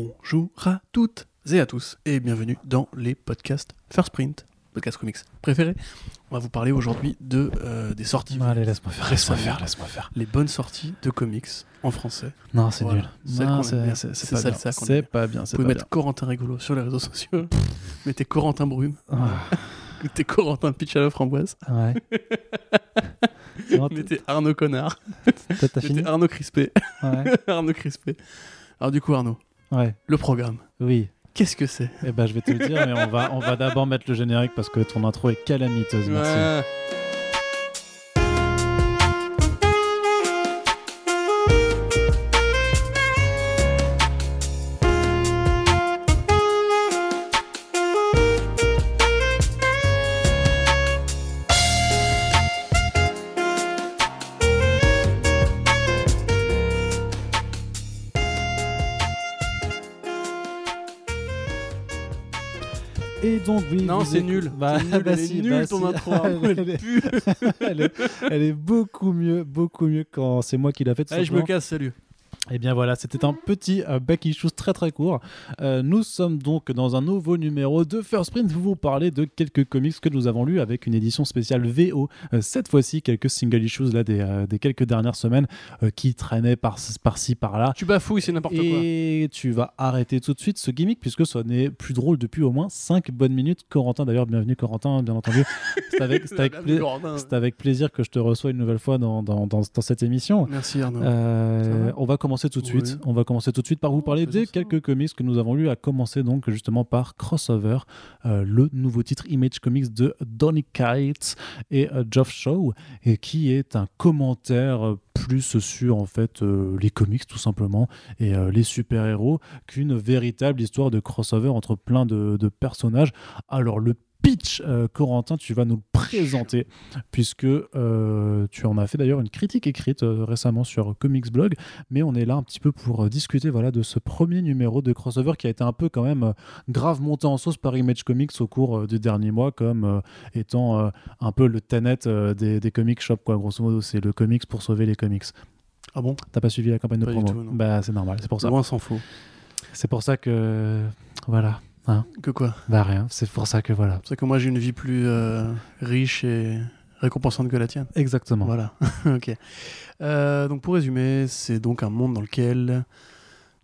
Bonjour à toutes et à tous et bienvenue dans les podcasts First Print, podcast comics préféré. On va vous parler aujourd'hui de euh, des sorties, Allez, laisse-moi faire, laisse-moi faire, laisse-moi faire. les bonnes sorties de comics en français. Non, c'est Voilà. nul. C'est pas ça, bien. C'est pas bien, Vous pouvez pas mettre Corentin Rigolo sur les réseaux sociaux. Mettez Corentin Brume, bien. mettez Corentin Pitch à la framboise, Ah, Ouais. Mettez Arnaud Connard, mettez Arnaud Crispé, Ouais. Arnaud Crispé. Alors du coup Arnaud, Ouais. le programme, Oui. qu'est-ce que c'est? Eh ben, je vais te le dire, mais on va, on va d'abord mettre le générique parce que ton intro est calamiteuse. Merci. Ouais. Oui. Non, c'est écoutez- nul. Bah, C'est nul, bah elle est si, nulle, bah ton si. intro. Arnaud, elle est, elle est- elle est beaucoup mieux, beaucoup mieux quand c'est moi qui l'a fait. Allez, je me casse, salut. Eh bien voilà, c'était un petit euh, back issues très très court. Euh, nous sommes donc dans un nouveau numéro de First Print. Vous vous parler de quelques comics que nous avons lus avec une édition spéciale VO. Euh, cette fois-ci, quelques single issues là des, euh, des quelques dernières semaines qui traînaient par, par-ci par-là. Tu bafouilles, c'est n'importe quoi. Et tu vas arrêter tout de suite ce gimmick puisque ça n'est plus drôle depuis au moins 5 bonnes minutes. Corentin, d'ailleurs, bienvenue Corentin, bien entendu. C'est avec, pla- plaisir que je te reçois une nouvelle fois dans, dans, dans, dans cette émission. Merci Arnaud. On va commencer tout de Oui. suite. On va commencer tout de suite par vous Oh, parler des quelques comics que nous avons lus, à commencer donc justement par Crossover, euh, le nouveau titre Image Comics de Donny Cates et euh, Geoff Shaw, et qui est un commentaire plus sur en fait euh, les comics tout simplement et euh, les super-héros qu'une véritable histoire de crossover entre plein de, de personnages. Alors le pitch, euh, Corentin, tu vas nous le présenter puisque euh, tu en as fait d'ailleurs une critique écrite euh, récemment sur Comics Blog, mais on est là un petit peu pour discuter voilà, de ce premier numéro de crossover qui a été un peu quand même grave monté en sauce par Image Comics au cours euh, du dernier mois comme étant un peu le Tenet des, des comic shops, quoi. grosso modo, c'est le comics pour sauver les comics. Ah bon? T'as pas suivi la campagne de Pas promo? tout. Bah c'est normal, c'est pour ça. Loin s'en faut. C'est pour ça que voilà. Que quoi Bah rien, c'est pour ça que voilà. C'est que moi j'ai une vie plus euh, riche et récompensante que la tienne. Exactement. Voilà. ok. Euh, donc pour résumer, c'est donc un monde dans lequel,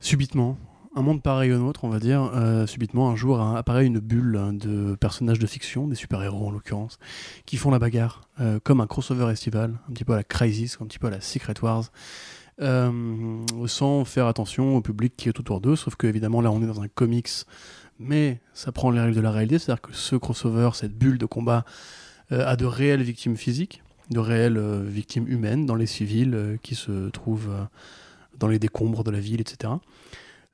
subitement, un monde pareil au nôtre, on va dire, euh, subitement un jour hein, apparaît une bulle hein, de personnages de fiction, des super-héros en l'occurrence, qui font la bagarre, euh, comme un crossover estival, un petit peu à la Crisis, un petit peu à la Secret Wars, sans faire attention au public qui est autour d'eux, sauf que évidemment là on est dans un comics, mais ça prend les règles de la réalité, c'est-à-dire que ce crossover, cette bulle de combat, euh, a de réelles victimes physiques, de réelles euh, victimes humaines dans les civils euh, qui se trouvent dans les décombres de la ville, etc.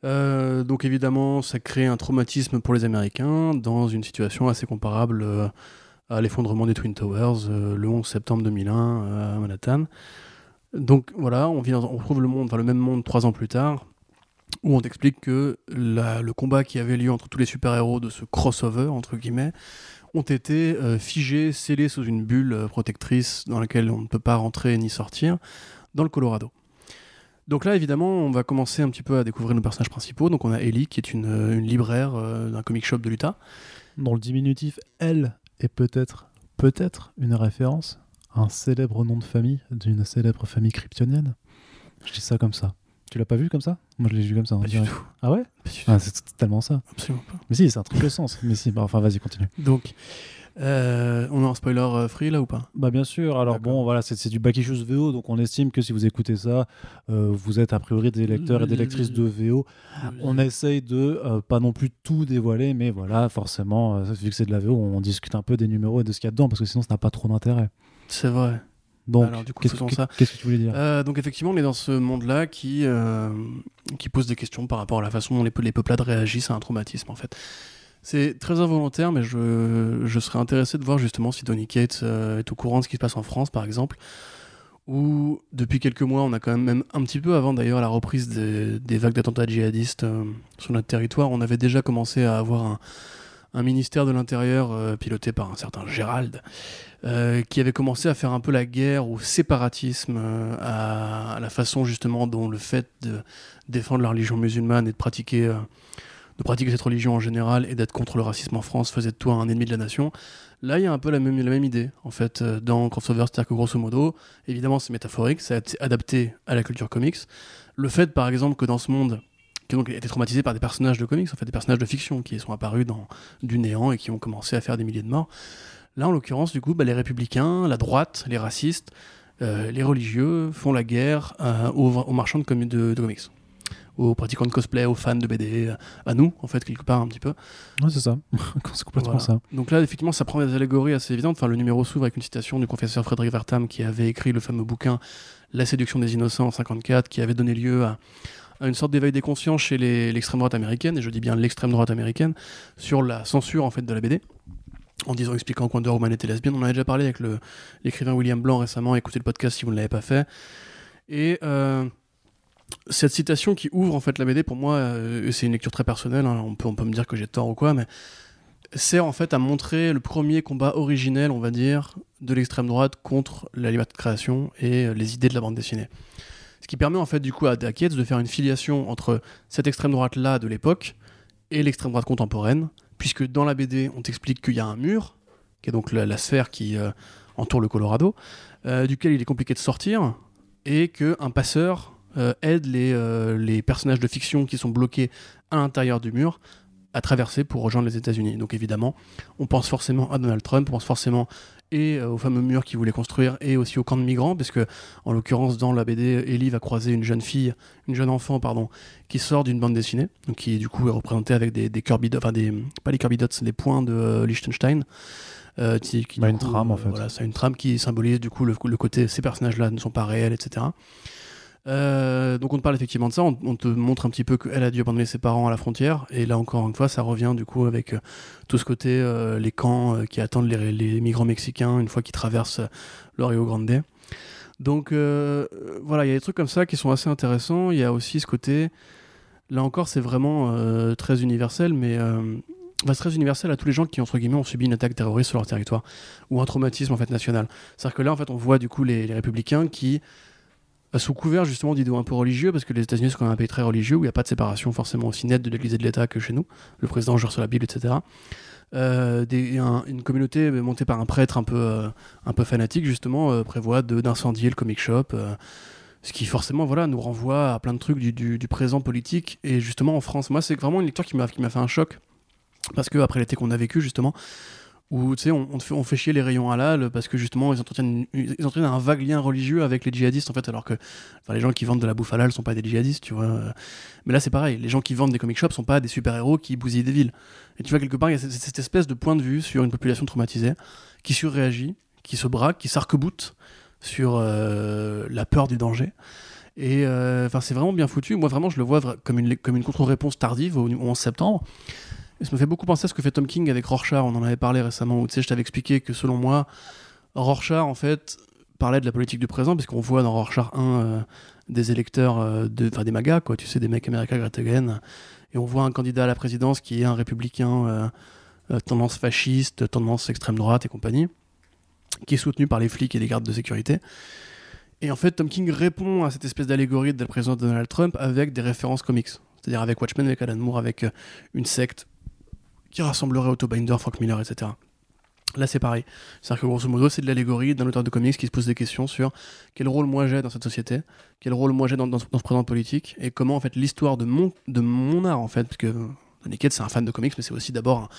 Donc évidemment, ça crée un traumatisme pour les Américains dans une situation assez comparable à l'effondrement des Twin Towers le 11 septembre 2001 euh, à Manhattan. Donc voilà, on retrouve le monde, enfin, le même monde trois ans plus tard, où on t'explique que le combat qui avait lieu entre tous les super-héros de ce crossover, entre guillemets, ont été euh, figés, scellés sous une bulle euh, protectrice dans laquelle on ne peut pas rentrer ni sortir, dans le Colorado. Donc là, évidemment, on va commencer un petit peu à découvrir nos personnages principaux. Donc on a Ellie, qui est une, euh, libraire d'un comic shop de l'Utah. dont le diminutif L est peut-être peut-être une référence à un célèbre nom de famille d'une célèbre famille kryptonienne. Je dis ça comme ça. Tu l'as pas vu comme ça? Moi je l'ai vu comme ça. on Pas du tout. Ah ouais? Ah, C'est t- tellement ça. Absolument pas. Mais si, c'est un truc de sens. Mais si, bah, enfin vas-y, continue. Donc, euh, on a un spoiler euh, free là ou pas? Bah bien sûr. Alors bon, voilà, c'est du back issues VO, donc on estime que si vous écoutez ça, euh, vous êtes a priori des lecteurs et des lectrices de VO. On essaye de pas non plus tout dévoiler, mais voilà, forcément, vu que c'est de la VO, on discute un peu des numéros et de ce qu'il y a dedans, parce que sinon ça n'a pas trop d'intérêt. C'est vrai. Donc, Alors, du coup, qu'est-ce que- ça. qu'est-ce que tu voulais dire? Euh, donc effectivement, on est dans ce monde-là qui, euh, qui pose des questions par rapport à la façon dont les, les peuplades réagissent à un traumatisme en fait. C'est très involontaire, mais je, je serais intéressé de voir justement si Donny Cates euh, est au courant de ce qui se passe en France, par exemple, où depuis quelques mois, on a quand même, même un petit peu avant d'ailleurs la reprise des, des vagues d'attentats djihadistes euh, sur notre territoire, on avait déjà commencé à avoir un, un ministère de l'Intérieur euh, piloté par un certain Gérald, euh, qui avait commencé à faire un peu la guerre au séparatisme, euh, à, la façon justement dont le fait de défendre la religion musulmane et de pratiquer, de pratiquer cette religion en général et d'être contre le racisme en France faisait de toi un ennemi de la nation. Là, il y a un peu la même, la même idée, en fait, dans Crossover, c'est-à-dire que grosso modo, évidemment, c'est métaphorique, c'est adapté à la culture comics. Le fait, par exemple, que dans ce monde, qui a été traumatisé par des personnages de comics, en fait, des personnages de fiction qui sont apparus dans du néant et qui ont commencé à faire des milliers de morts. Là, en l'occurrence, du coup, bah, les républicains, la droite, les racistes, euh, les religieux font la guerre euh, aux, aux marchands de, comi- de- de comics, aux pratiquants de cosplay, aux fans de BD, à nous, en fait, quelque part, un petit peu. Ouais, c'est ça. c'est complètement Voilà. ça. Donc là, effectivement, ça prend des allégories assez évidentes. Enfin, le numéro s'ouvre avec une citation du professeur Frédéric Wertham qui avait écrit le fameux bouquin La séduction des innocents en 54, qui avait donné lieu à une sorte d'éveil des consciences chez l'extrême droite américaine, et je dis bien l'extrême droite américaine, sur la censure en fait de la BD. En disant, expliquant que Wonder Woman était lesbienne. On en avait déjà parlé avec l'écrivain William Blanc récemment. Écoutez le podcast si vous ne l'avez pas fait. Et euh, cette citation qui ouvre en fait la BD, pour moi, euh, c'est une lecture très personnelle. hein, on, peut, on peut me dire que j'ai tort ou quoi, mais sert en fait à montrer le premier combat originel, on va dire, de l'extrême droite contre la liberté de création et euh, les idées de la bande dessinée. Ce qui permet en fait du coup à Yates de faire une filiation entre cette extrême droite là de l'époque et l'extrême droite contemporaine, puisque dans la BD on t'explique qu'il y a un mur, qui est donc la, sphère qui euh, entoure le Colorado, euh, duquel il est compliqué de sortir, et qu'un passeur euh, aide les personnages de fiction qui sont bloqués à l'intérieur du mur à traverser pour rejoindre les États-Unis. Donc évidemment, on pense forcément à Donald Trump, on pense forcément et euh, au fameux mur qu'il voulait construire et aussi au camp de migrants, parce que en l'occurrence dans la BD, Ellie va croiser une jeune fille, une jeune enfant pardon, qui sort d'une bande dessinée, donc qui du coup est représentée avec des, des Kirby Dots, enfin des pas les Kirby Dots, les points de euh, Liechtenstein. euh, qui, qui, Bah, une coup, trame, en fait. Voilà, c'est une trame qui symbolise du coup le, le côté ces personnages-là ne sont pas réels, etc. Euh, donc on te parle effectivement de ça, on, te montre un petit peu qu'elle a dû abandonner ses parents à la frontière, et là encore une fois ça revient du coup avec euh, tout ce côté, euh, les camps qui attendent les, migrants mexicains une fois qu'ils traversent le Rio Grande. Donc voilà, il y a des trucs comme ça qui sont assez intéressants, il y a aussi ce côté, là encore c'est vraiment très universel, mais... c'est très universel à tous les gens qui entre guillemets ont subi une attaque terroriste sur leur territoire ou un traumatisme en fait national. C'est-à-dire que là en fait on voit du coup les, républicains qui sous couvert justement d'idéaux un peu religieux, parce que les États-Unis sont quand même un pays très religieux où il n'y a pas de séparation forcément aussi nette de l'Église et de l'État que chez nous. Le président jure sur la Bible, etc. Euh, une communauté montée par un prêtre un peu, euh, un peu fanatique justement euh, prévoit d'incendier le comic shop. euh, ce qui forcément voilà, nous renvoie à plein de trucs du, du- du présent politique. Et justement en France, moi c'est vraiment une lecture qui m'a fait un choc. Parce que après l'été qu'on a vécu justement, où tu sais, on, fait, chier les rayons halal parce que justement ils entretiennent, un vague lien religieux avec les djihadistes en fait, alors que enfin, les gens qui vendent de la bouffe halal sont pas des djihadistes, tu vois. Mais là c'est pareil, les gens qui vendent des comic shops sont pas des super-héros qui bousillent des villes. Et tu vois, quelque part, il y a cette, espèce de point de vue sur une population traumatisée qui surréagit, qui se braque, qui s'arc-boute sur euh, la peur du danger. Et euh, c'est vraiment bien foutu. Moi, vraiment, je le vois comme une, comme une contre-réponse tardive au 11 septembre. Et ça me fait beaucoup penser à ce que fait Tom King avec Rorschach. On en avait parlé récemment. Où, tu sais, je t'avais expliqué que selon moi, Rorschach, en fait, parlait de la politique du présent, puisqu'on voit dans Rorschach 1 euh, des électeurs, euh, de, des MAGA, quoi, tu sais, des mecs américains Great Again. Et on voit un candidat à la présidence qui est un républicain euh, euh, tendance fasciste, tendance extrême droite et compagnie, qui est soutenu par les flics et les gardes de sécurité. Et en fait, Tom King répond à cette espèce d'allégorie de la présidence de Donald Trump avec des références comics. C'est-à-dire avec Watchmen, avec Alan Moore, avec une secte qui rassemblerait Otto Binder, Frank Miller, etc. Là, c'est pareil. C'est-à-dire que grosso modo, c'est de l'allégorie d'un auteur de comics qui se pose des questions sur quel rôle moi j'ai dans cette société, quel rôle moi j'ai dans, ce présent politique, et comment en fait l'histoire de mon, de mon art, en fait, parce que Donny Cates, c'est un fan de comics, mais c'est aussi d'abord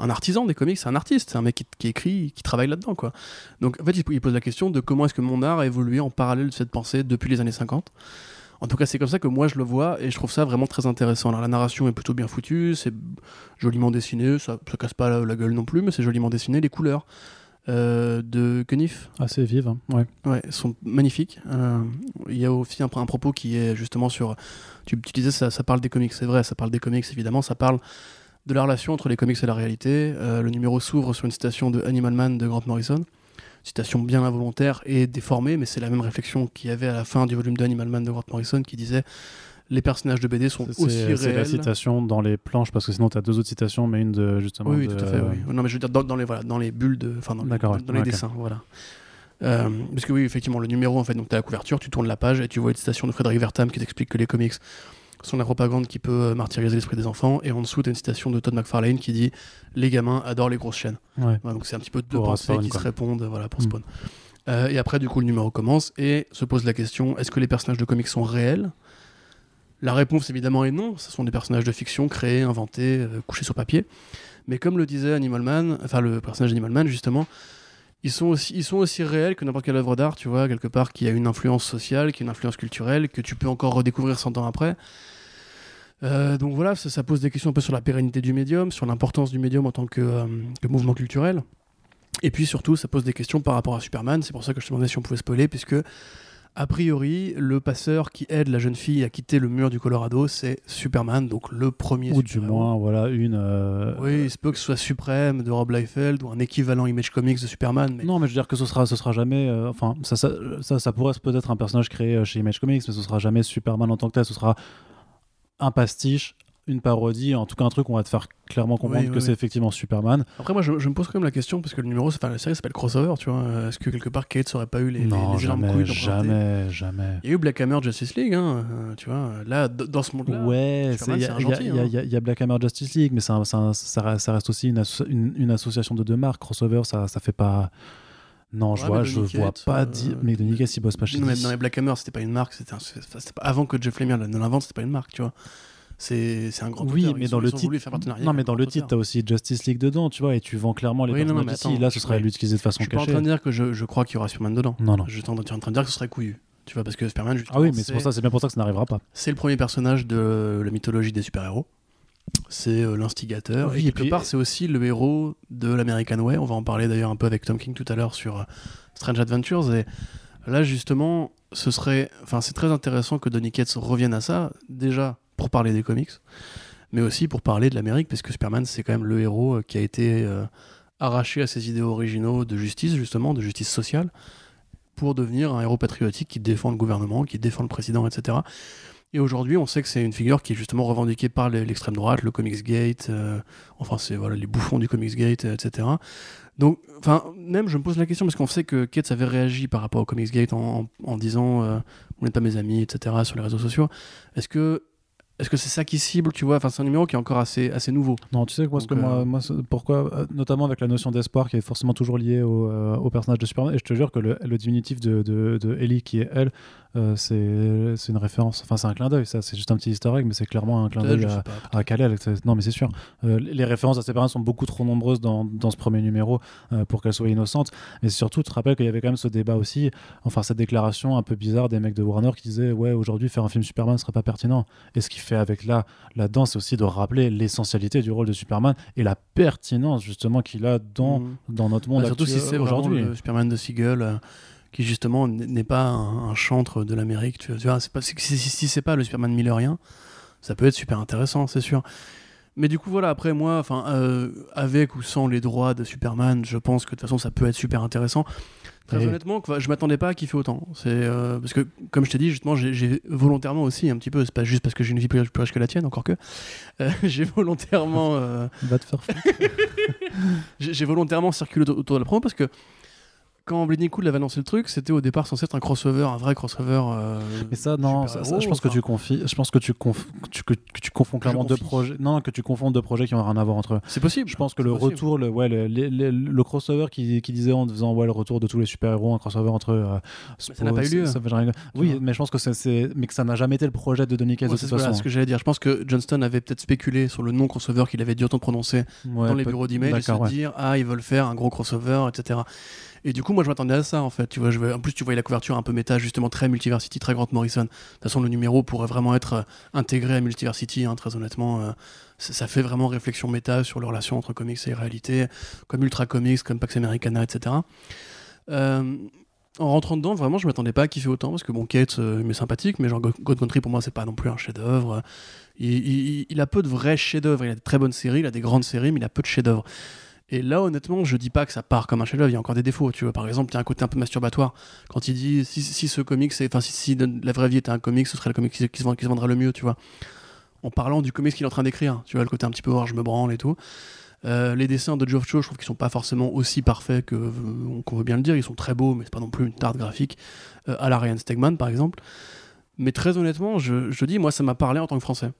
un, artisan des comics, c'est un artiste, c'est un mec qui, qui écrit, qui travaille là-dedans, quoi. Donc en fait, il, il pose la question de comment est-ce que mon art a évolué en parallèle de cette pensée depuis les années 50. En tout cas, c'est comme ça que moi je le vois et je trouve ça vraiment très intéressant. Alors la narration est plutôt bien foutue, c'est joliment dessiné, ça, ça casse pas la, la gueule non plus, mais c'est joliment dessiné. Les couleurs euh, de Kenif Assez vive, hein. ouais. ouais, sont magnifiques. Euh, Il y a aussi un, un propos qui est justement sur. Tu, tu disais ça, ça parle des comics, c'est vrai, ça parle des comics évidemment, ça parle de la relation entre les comics et la réalité. Euh, le numéro s'ouvre sur une citation de Animal Man de Grant Morrison. Citation bien involontaire et déformée, mais c'est la même réflexion qu'il y avait à la fin du volume de Animal Man de Grant Morrison qui disait les personnages de BD sont aussi C'est c'est la réels. citation dans les planches, parce que sinon tu as deux autres citations, mais une de justement. Oui, oui, de- tout à fait. Oui. Non, mais je veux dire dans, dans les voilà, dans les bulles de, enfin dans, les- dans, dans dessins, voilà. Euh, parce que oui, effectivement, le numéro, en fait, donc t'as la couverture, tu tournes la page et tu vois une citation de Frédéric Vertam qui t'explique que les comics sont la propagande qui peut euh, martyriser l'esprit des enfants, et en dessous t'as une citation de Todd McFarlane qui dit les gamins adorent les grosses chaînes. Ouais. Voilà, donc c'est un petit peu deux Pour pensées Spawn, qui quoi. se répondent, voilà, pour Mm. Spawn. Euh, et après, du coup, le numéro commence et se pose la question est-ce que les personnages de comics sont réels? La réponse, évidemment, est non. Ce sont des personnages de fiction créés, inventés, euh, couchés sur papier. Mais comme le disait Animal Man, enfin le personnage d'Animal Man, justement, ils sont aussi, ils sont aussi réels que n'importe quelle œuvre d'art, tu vois, quelque part, qui a une influence sociale, qui a une influence culturelle, que tu peux encore redécouvrir 100 ans après. Euh, donc voilà, ça, ça pose des questions un peu sur la pérennité du médium, sur l'importance du médium en tant que, euh, que mouvement culturel. Et puis surtout, ça pose des questions par rapport à Superman. C'est pour ça que je te demandais si on pouvait spoiler, puisque a priori, le passeur qui aide la jeune fille à quitter le mur du Colorado, c'est Superman, donc le premier. Ou du moins, voilà, une. euh, Oui, il se peut que ce soit Suprême de Rob Liefeld ou un équivalent Image Comics de Superman. Mais... Non, mais je veux dire que ce sera, ce sera jamais. euh, enfin, ça, ça, ça, ça pourrait être peut-être un personnage créé chez Image Comics, mais ce sera jamais Superman en tant que tel. Ce sera un pastiche, une parodie, en tout cas un truc où on va te faire clairement comprendre Oui, que oui, c'est effectivement Superman. Après, moi, je, je me pose quand même la question, parce que le numéro, enfin, la série s'appelle Crossover, tu vois. Est-ce que quelque part, Kate aurait pas eu les, non, les jamais, couilles jamais, jamais. Il y a eu Black Hammer Justice League, hein, tu vois. Là, dans ce monde-là. Ouais, il y, hein. y a- Black Hammer Justice League, mais ça, reste- ça reste aussi une, asso- une, une association de deux marques. Crossover, ça, ça fait pas. Non, je Ouais, vois, je Donny vois pas euh, dire. Mais Donny Cates, il bosse pas chez Non mais, non, mais Black Hammer, c'était pas une marque, c'était un- c'était pas- avant que Jeff Lemire ne l'invente, c'était pas une marque, tu vois. C'est un grand Oui, auteur, mais dans le titre- Non, mais dans le titre, t'as aussi Justice League dedans, tu vois, et tu vends clairement les Oui, non, mais attends, Là, ce serait l'utiliser de Je façon suis pas en cachée. train de dire que je, je crois qu'il y aura Superman dedans. Non, non. Je suis en train de dire que ce serait couillu. Tu vois, parce que Superman, Ah oui, mais c'est pour ça, c'est bien pour ça que ça n'arrivera pas. c'est le premier personnage de la mythologie des super-héros. C'est euh, l'instigateur. Oui, et et quelque part, c'est aussi le héros de l'American Way. On va en parler d'ailleurs un peu avec Tom King tout à l'heure sur euh, Strange Adventures. Et là, justement, ce serait, enfin, c'est très intéressant que Donny Cates revienne à ça. Déjà pour parler des comics, mais aussi pour parler de l'Amérique, parce que Superman, c'est quand même le héros euh, qui a été euh, arraché à ses idéaux originaux de justice, justement, de justice sociale, pour devenir un héros patriotique qui défend le gouvernement, qui défend le président, etc. Et aujourd'hui, on sait que c'est une figure qui est justement revendiquée par l'extrême droite, le Comics Gate, euh, enfin, c'est voilà, les bouffons du Comics Gate, euh, etc. Donc, enfin, même je me pose la question parce qu'on sait que Cates avait réagi par rapport au Comics Gate en, en- en disant euh, Vous n'êtes pas mes amis, etc. sur les réseaux sociaux. Est-ce que est-ce que c'est ça qui cible, tu vois? Enfin, c'est un numéro qui est encore assez, assez nouveau. Non, tu sais que moi, que euh, moi, pourquoi, notamment avec la notion d'espoir qui est forcément toujours liée au, euh, au personnage de Superman, et je te jure que le, le diminutif de, de, de Ellie qui est elle, euh, c'est c'est une référence, enfin c'est un clin d'œil, ça, c'est juste un petit egg, mais c'est clairement un clin d'œil à, à Kal-El. Non, mais c'est sûr. Euh, les références à ces personnes sont beaucoup trop nombreuses dans, dans ce premier numéro euh, pour qu'elles soient innocentes. Mais surtout, tu te rappelles qu'il y avait quand même ce débat aussi, enfin cette déclaration un peu bizarre des mecs de Warner qui disaient Ouais, aujourd'hui, faire un film Superman ne serait pas pertinent. Et ce qu'il fait avec là, là-dedans, c'est aussi de rappeler l'essentialité du rôle de Superman et la pertinence justement qu'il a dans, Mhm. dans notre monde Bah, surtout si c'est aujourd'hui. le Superman de Siegel euh, qui justement n'est pas un, un chantre de l'Amérique. Tu vois, c'est pas, si, si- c'est pas le Superman millerien, ça peut être super intéressant, c'est sûr. Mais du coup, voilà, après moi, enfin, euh, avec ou sans les droits de Superman, je pense que de toute façon, ça peut être super intéressant. Très honnêtement, je m'attendais pas à kiffer autant. C'est euh, parce que, comme je t'ai dit, justement, j'ai- volontairement aussi un petit peu. C'est pas juste parce que j'ai une vie plus, plus riche que la tienne, encore que. euh, j'ai volontairement. Va te faire j'ai volontairement circulé autour de la promo parce que quand Bleeding Cool avait annoncé le truc, c'était au départ censé être un crossover, un vrai crossover. euh, Mais ça, non, ça- ça, super-héros, je pense que tu confies, je pense que tu, conf- tu- que, que tu confonds clairement deux projets. Non, que tu confonds deux projets qui n'ont rien à voir entre eux. C'est possible. Je pense que le possible. retour, le, ouais, le, le- le- crossover qui, qui disait en faisant ouais, le retour de tous les super-héros, un crossover entre. euh, ça n'a pas eu lieu. ça- Oui, mais je pense que c'est- mais que ça n'a jamais été le projet de Donny Cates Ouais, de c'est toute voilà ce que j'allais dire. Je pense que Johnston avait peut-être spéculé sur le nom crossover qu'il avait dû autant prononcer Ouais, dans les bureaux d'email et se dire ah ils veulent faire un gros crossover, etc. Et du coup, moi, je m'attendais à ça, en fait. Tu vois, En plus, tu voyais la couverture un peu méta, justement, très Multiversity, très Grant Morrison. De toute façon, le numéro pourrait vraiment être euh, intégré à Multiversity, hein, très honnêtement. euh, ça, fait vraiment réflexion méta sur la relation entre comics et réalité, comme Ultra Comics, comme Pax Americana, etc. Euh, en rentrant dedans, vraiment, je m'attendais pas à kiffer autant, parce que bon, Kate, euh, m'est sympathique, mais genre God Country, pour moi, c'est pas non plus un chef-d'œuvre. Il- il a peu de vrais chefs-d'œuvre. Il a de très bonnes séries, il a des grandes séries, mais il a peu de chefs-d'œuvre. Et là, honnêtement, je dis pas que ça part comme un chef-d'œuvre. Il y a encore des défauts. Tu vois, par exemple, il y a un côté un peu masturbatoire quand il dit si, ce comic, c'est, enfin, si, si la vraie vie était un comic, ce serait le comic qui, se, vend- vendrait le mieux. Tu vois, en parlant du comic qu'il est en train d'écrire. Tu vois, le côté un petit peu voir, je me branle et tout. Euh, les dessins de Geoff Cho, je trouve qu'ils sont pas forcément aussi parfaits que euh, qu'on veut bien le dire. Ils sont très beaux, mais c'est pas non plus une tarte graphique euh, à la Ryan Stegman, par exemple. Mais très honnêtement, je dis, moi, ça m'a parlé en tant que Français.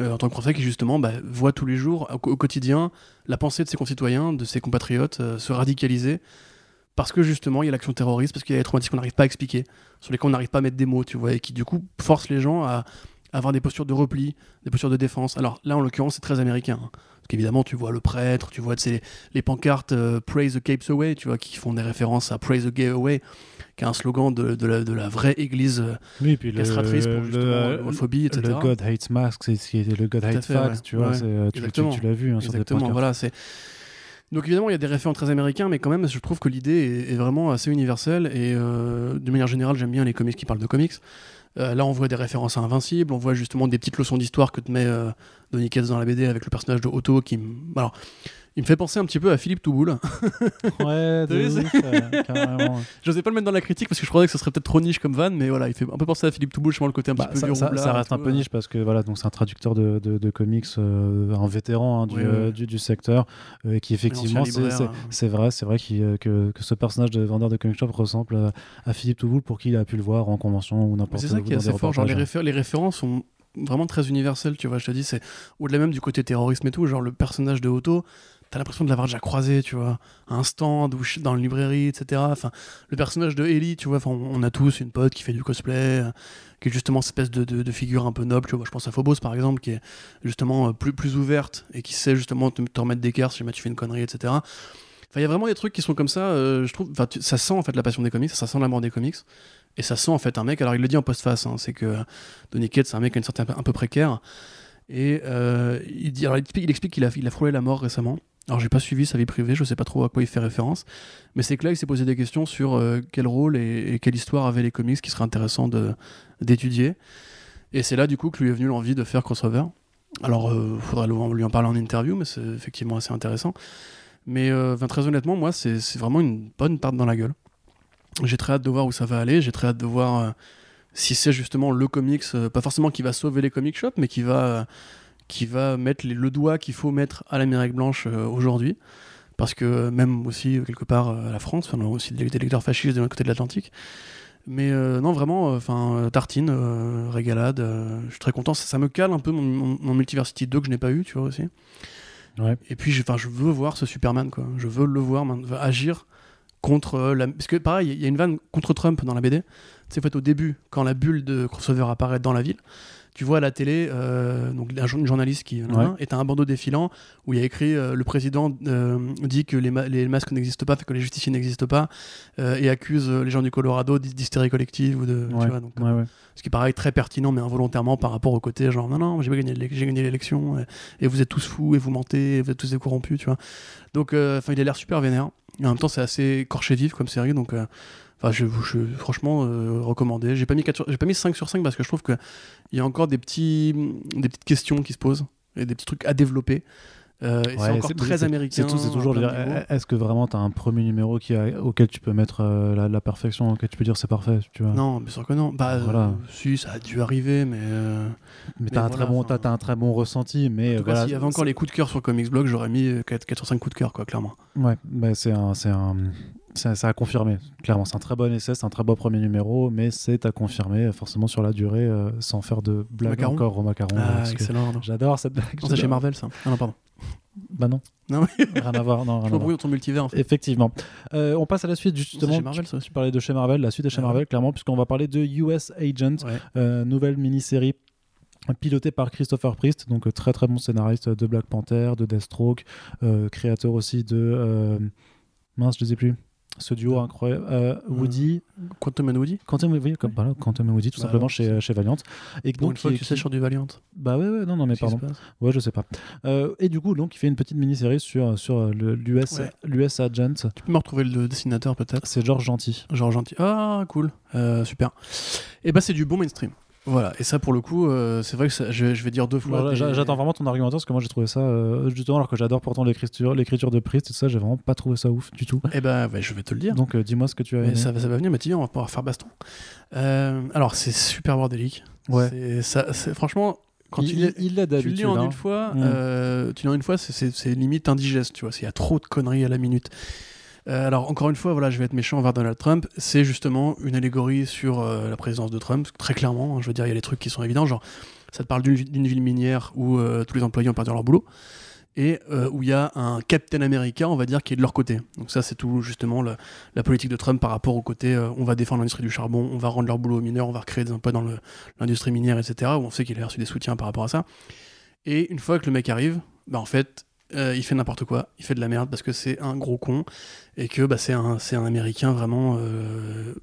Euh, en tant que Français qui, justement, bah, voit tous les jours, au, quotidien, la pensée de ses concitoyens, de ses compatriotes euh, se radicaliser. Parce que, justement, il y a l'action terroriste, parce qu'il y a des traumatismes qu'on n'arrive pas à expliquer, sur lesquels on n'arrive pas à mettre des mots, tu vois, et qui, du coup, forcent les gens à avoir des postures de repli, des postures de défense. Alors là, en l'occurrence, c'est très américain. hein. Parce qu'évidemment, tu vois le prêtre, tu vois les, les pancartes euh, Praise the Capes Away, tu vois, qui font des références à Praise the Gay Away, qui est un slogan de, de la, de la vraie église euh, Oui, puis le, castratrice pour justement l'homophobie, etc. le God Hates Masks, c'est le God Hates Facts, ouais. tu vois, Ouais, euh, tu, tu, exactement. tu l'as vu hein, sur des Exactement, pancartes. voilà, c'est. Donc évidemment, il y a des références très américains, mais quand même, je trouve que l'idée est, vraiment assez universelle. Et euh, de manière générale, j'aime bien les comics qui parlent de comics. Euh, là, on voit des références à Invincible, on voit justement des petites leçons d'histoire que te met euh, Donny dans la BD avec le personnage de Otto qui il me fait penser un petit peu à Philippe Touboul. Ouais, de ouf, euh, carrément. Je pas le mettre dans la critique parce que je croyais que ce serait peut-être trop niche comme van, mais voilà, il fait un peu penser à Philippe Touboul, justement le côté un Bah, petit peu ça, ça- reste un peu euh. niche parce que voilà, donc c'est un traducteur de, de, de comics, euh, un vétéran hein, du, Oui, oui. du, du secteur, euh, et qui effectivement, c'est c'est- hein. c'est vrai, c'est vrai que, que ce personnage de vendeur de comic shop ressemble à, à Philippe Touboul pour qui il a pu le voir en convention ou n'importe C'est où. ça qui est assez fort. Genre, les, reportages. réfé- les références sont vraiment très universelles, tu vois. Je te dis, c'est au-delà même du côté terrorisme et tout. Genre, le personnage de Otto, t'as l'impression de l'avoir déjà croisé, tu vois. Un stand ou dans une librairie, etc. Enfin, le personnage de Ellie, tu vois. On on a tous une pote qui fait du cosplay, euh, qui est justement cette espèce de, de- figure un peu noble, tu vois. Je pense à Phobos, par exemple, qui est justement euh, plus, plus ouverte et qui sait justement te, te remettre d'équerre si jamais tu fais une connerie, etc. Enfin, il y a vraiment des trucs qui sont comme ça, euh, je trouve. Enfin, ça sent en fait la passion des comics, ça sent l'amour des comics. Et ça sent en fait un mec, alors il le dit en postface, hein, c'est que Donny Cates, c'est un mec qui une certaine un peu précaire. Et il, dit, alors, il explique qu'il a, il a frôlé la mort récemment. Alors j'ai pas suivi sa vie privée, je sais pas trop à quoi il fait référence. Mais c'est que là, il s'est posé des questions sur euh, quel rôle et, quelle histoire avaient les comics qui serait intéressant d'étudier. Et c'est là du coup que lui est venu l'envie de faire crossover. Alors, il faudrait lui en parler en interview, mais c'est effectivement assez intéressant. Mais euh, très honnêtement, moi, c'est vraiment une bonne tarte dans la gueule. J'ai très hâte de voir où ça va aller. J'ai très hâte de voir euh, si c'est justement le comics, euh, pas forcément qui va sauver les comic shops, mais qui va, euh, qui va mettre les- le doigt qu'il faut mettre à l'Amérique blanche euh, aujourd'hui. Parce que euh, même aussi, euh, quelque part, à la France, on a aussi des, des lecteurs fascistes de l'autre côté de l'Atlantique. Mais euh, non, vraiment, euh, enfin, tartine, euh, régalade. je suis très content. Ça, ça me cale un peu mon, mon, mon Multiversity 2 que je n'ai pas eu, tu vois aussi. Ouais. Et puis, je, enfin, je veux voir ce Superman, quoi. Je veux le voir agir contre la. Parce que pareil, il y a une vanne contre Trump dans la BD. C'est fait au début, quand la bulle de crossover apparaît dans la ville. Tu vois à la télé, euh, donc une journaliste qui Ouais. est un bandeau défilant où il y a écrit euh, le président euh, dit que les, ma- les masques n'existent pas, que les justiciers n'existent pas, euh, et accuse euh, les gens du Colorado d'hy- d'hystérie collective ou de. tu Ouais, vois, donc, ouais, ouais. ce qui paraît très pertinent, mais involontairement par rapport au côté genre non, non, j'ai gagné, l'élection et, et vous êtes tous fous et vous mentez, et vous êtes tous des corrompus, tu vois. Donc, euh, enfin, il a l'air super vénère. Et en même temps, c'est assez corché vif comme série, donc. Enfin, je, je, franchement, euh, recommandé. J'ai pas mis 4 sur- j'ai pas mis 5 sur 5 parce que je trouve qu'il y a encore des, petits, des petites questions qui se posent et des petits trucs à développer. Euh, c'est encore très américain. C'est toujours. Est-ce que vraiment tu as un premier numéro qui a- auquel tu peux mettre euh, la, la perfection, auquel tu peux dire c'est parfait, tu vois? Non, bien sûr que non. Bah, Voilà. euh, si, ça a dû arriver, mais. Mais t'as un, très bon, t'as- t'as un très bon ressenti, mais En tout cas, voilà, s'il y avait encore les coups de cœur sur Comics Blog, j'aurais mis 4, 4 sur 5 coups de cœur, quoi, clairement. Ouais, bah, c'est un, c'est un, ça, ça a confirmé. Clairement, c'est un très bon essai, c'est un très beau premier numéro, mais c'est à confirmer forcément sur la durée, euh, sans faire de blague Macaron encore au macaron. Ah, excellent. J'adore cette blague. C'est chez. Marvel, ça. Ah non, pardon. Bah non. Non. Rien à voir. Non, rien Je m'embrouille ton multivers, en fait. Effectivement. Euh, on passe à la suite, justement. chez Marvel, ça. Tu parlais de chez Marvel, la suite est chez Ah ouais. Marvel, clairement, puisqu'on va parler de US Agent, Ouais. euh, nouvelle mini-série pilotée par Christopher Priest, donc euh, très très bon scénariste de Black Panther, de Deathstroke, euh, créateur aussi de... euh, mince, je ne sais plus. Ce duo incroyable. euh, Woody, Quantum and Woody Quantum, oui, comme, voilà, Quantum et Woody, tout Bah, simplement chez, chez Valiant. Et Pour donc, une fois qui- que tu sais sur du Valiant. Bah ouais, ouais, non, non, mais pardon. Ouais, je sais pas. Euh, et du coup, donc, il fait une petite mini-série sur, sur l'US Ouais. l'US Agent. Tu peux me retrouver le dessinateur, peut-être? C'est George Gentil. Genre gentil. Ah, cool. Euh, super. Et bah, c'est du bon mainstream. Voilà, et ça pour le coup, euh, c'est vrai que ça- je, je vais dire deux fois. Des- J'attends vraiment ton argumentaire parce que moi j'ai trouvé ça euh, justement alors que j'adore pourtant l'écriture, l'écriture de Priest et tout ça, j'ai vraiment pas trouvé ça ouf du tout. Eh ben, je vais te le dire. Donc euh, dis-moi ce que tu as Mais aimé. ça, va- ça va venir, Mathieu, on va pouvoir faire baston. Euh, alors, c'est super bordélique. Ouais. Ça, franchement, quand il, tu l'a tu lis en hein. une fois, Mm. euh, tu lis en une fois, c'est limite indigeste, tu vois. Il y a trop de conneries à la minute. Euh, alors, encore une fois, voilà, je vais être méchant envers Donald Trump. C'est justement une allégorie sur euh, la présidence de Trump, très clairement. hein, je veux dire, il y a des trucs qui sont évidents, genre, ça te parle d'une ville minière où euh, tous les employés ont perdu leur boulot et où il y a un Captain America, on va dire, qui est de leur côté. Donc ça, c'est tout justement la, la politique de Trump par rapport au côté on va défendre l'industrie du charbon, on va rendre leur boulot aux mineurs, on va recréer des emplois dans l'industrie minière, etc. On sait qu'il a reçu des soutiens par rapport à ça. Et une fois que le mec arrive, bah en fait, euh, il fait n'importe quoi, il fait de la merde parce que c'est un gros con et que bah, c'est un, Américain vraiment euh,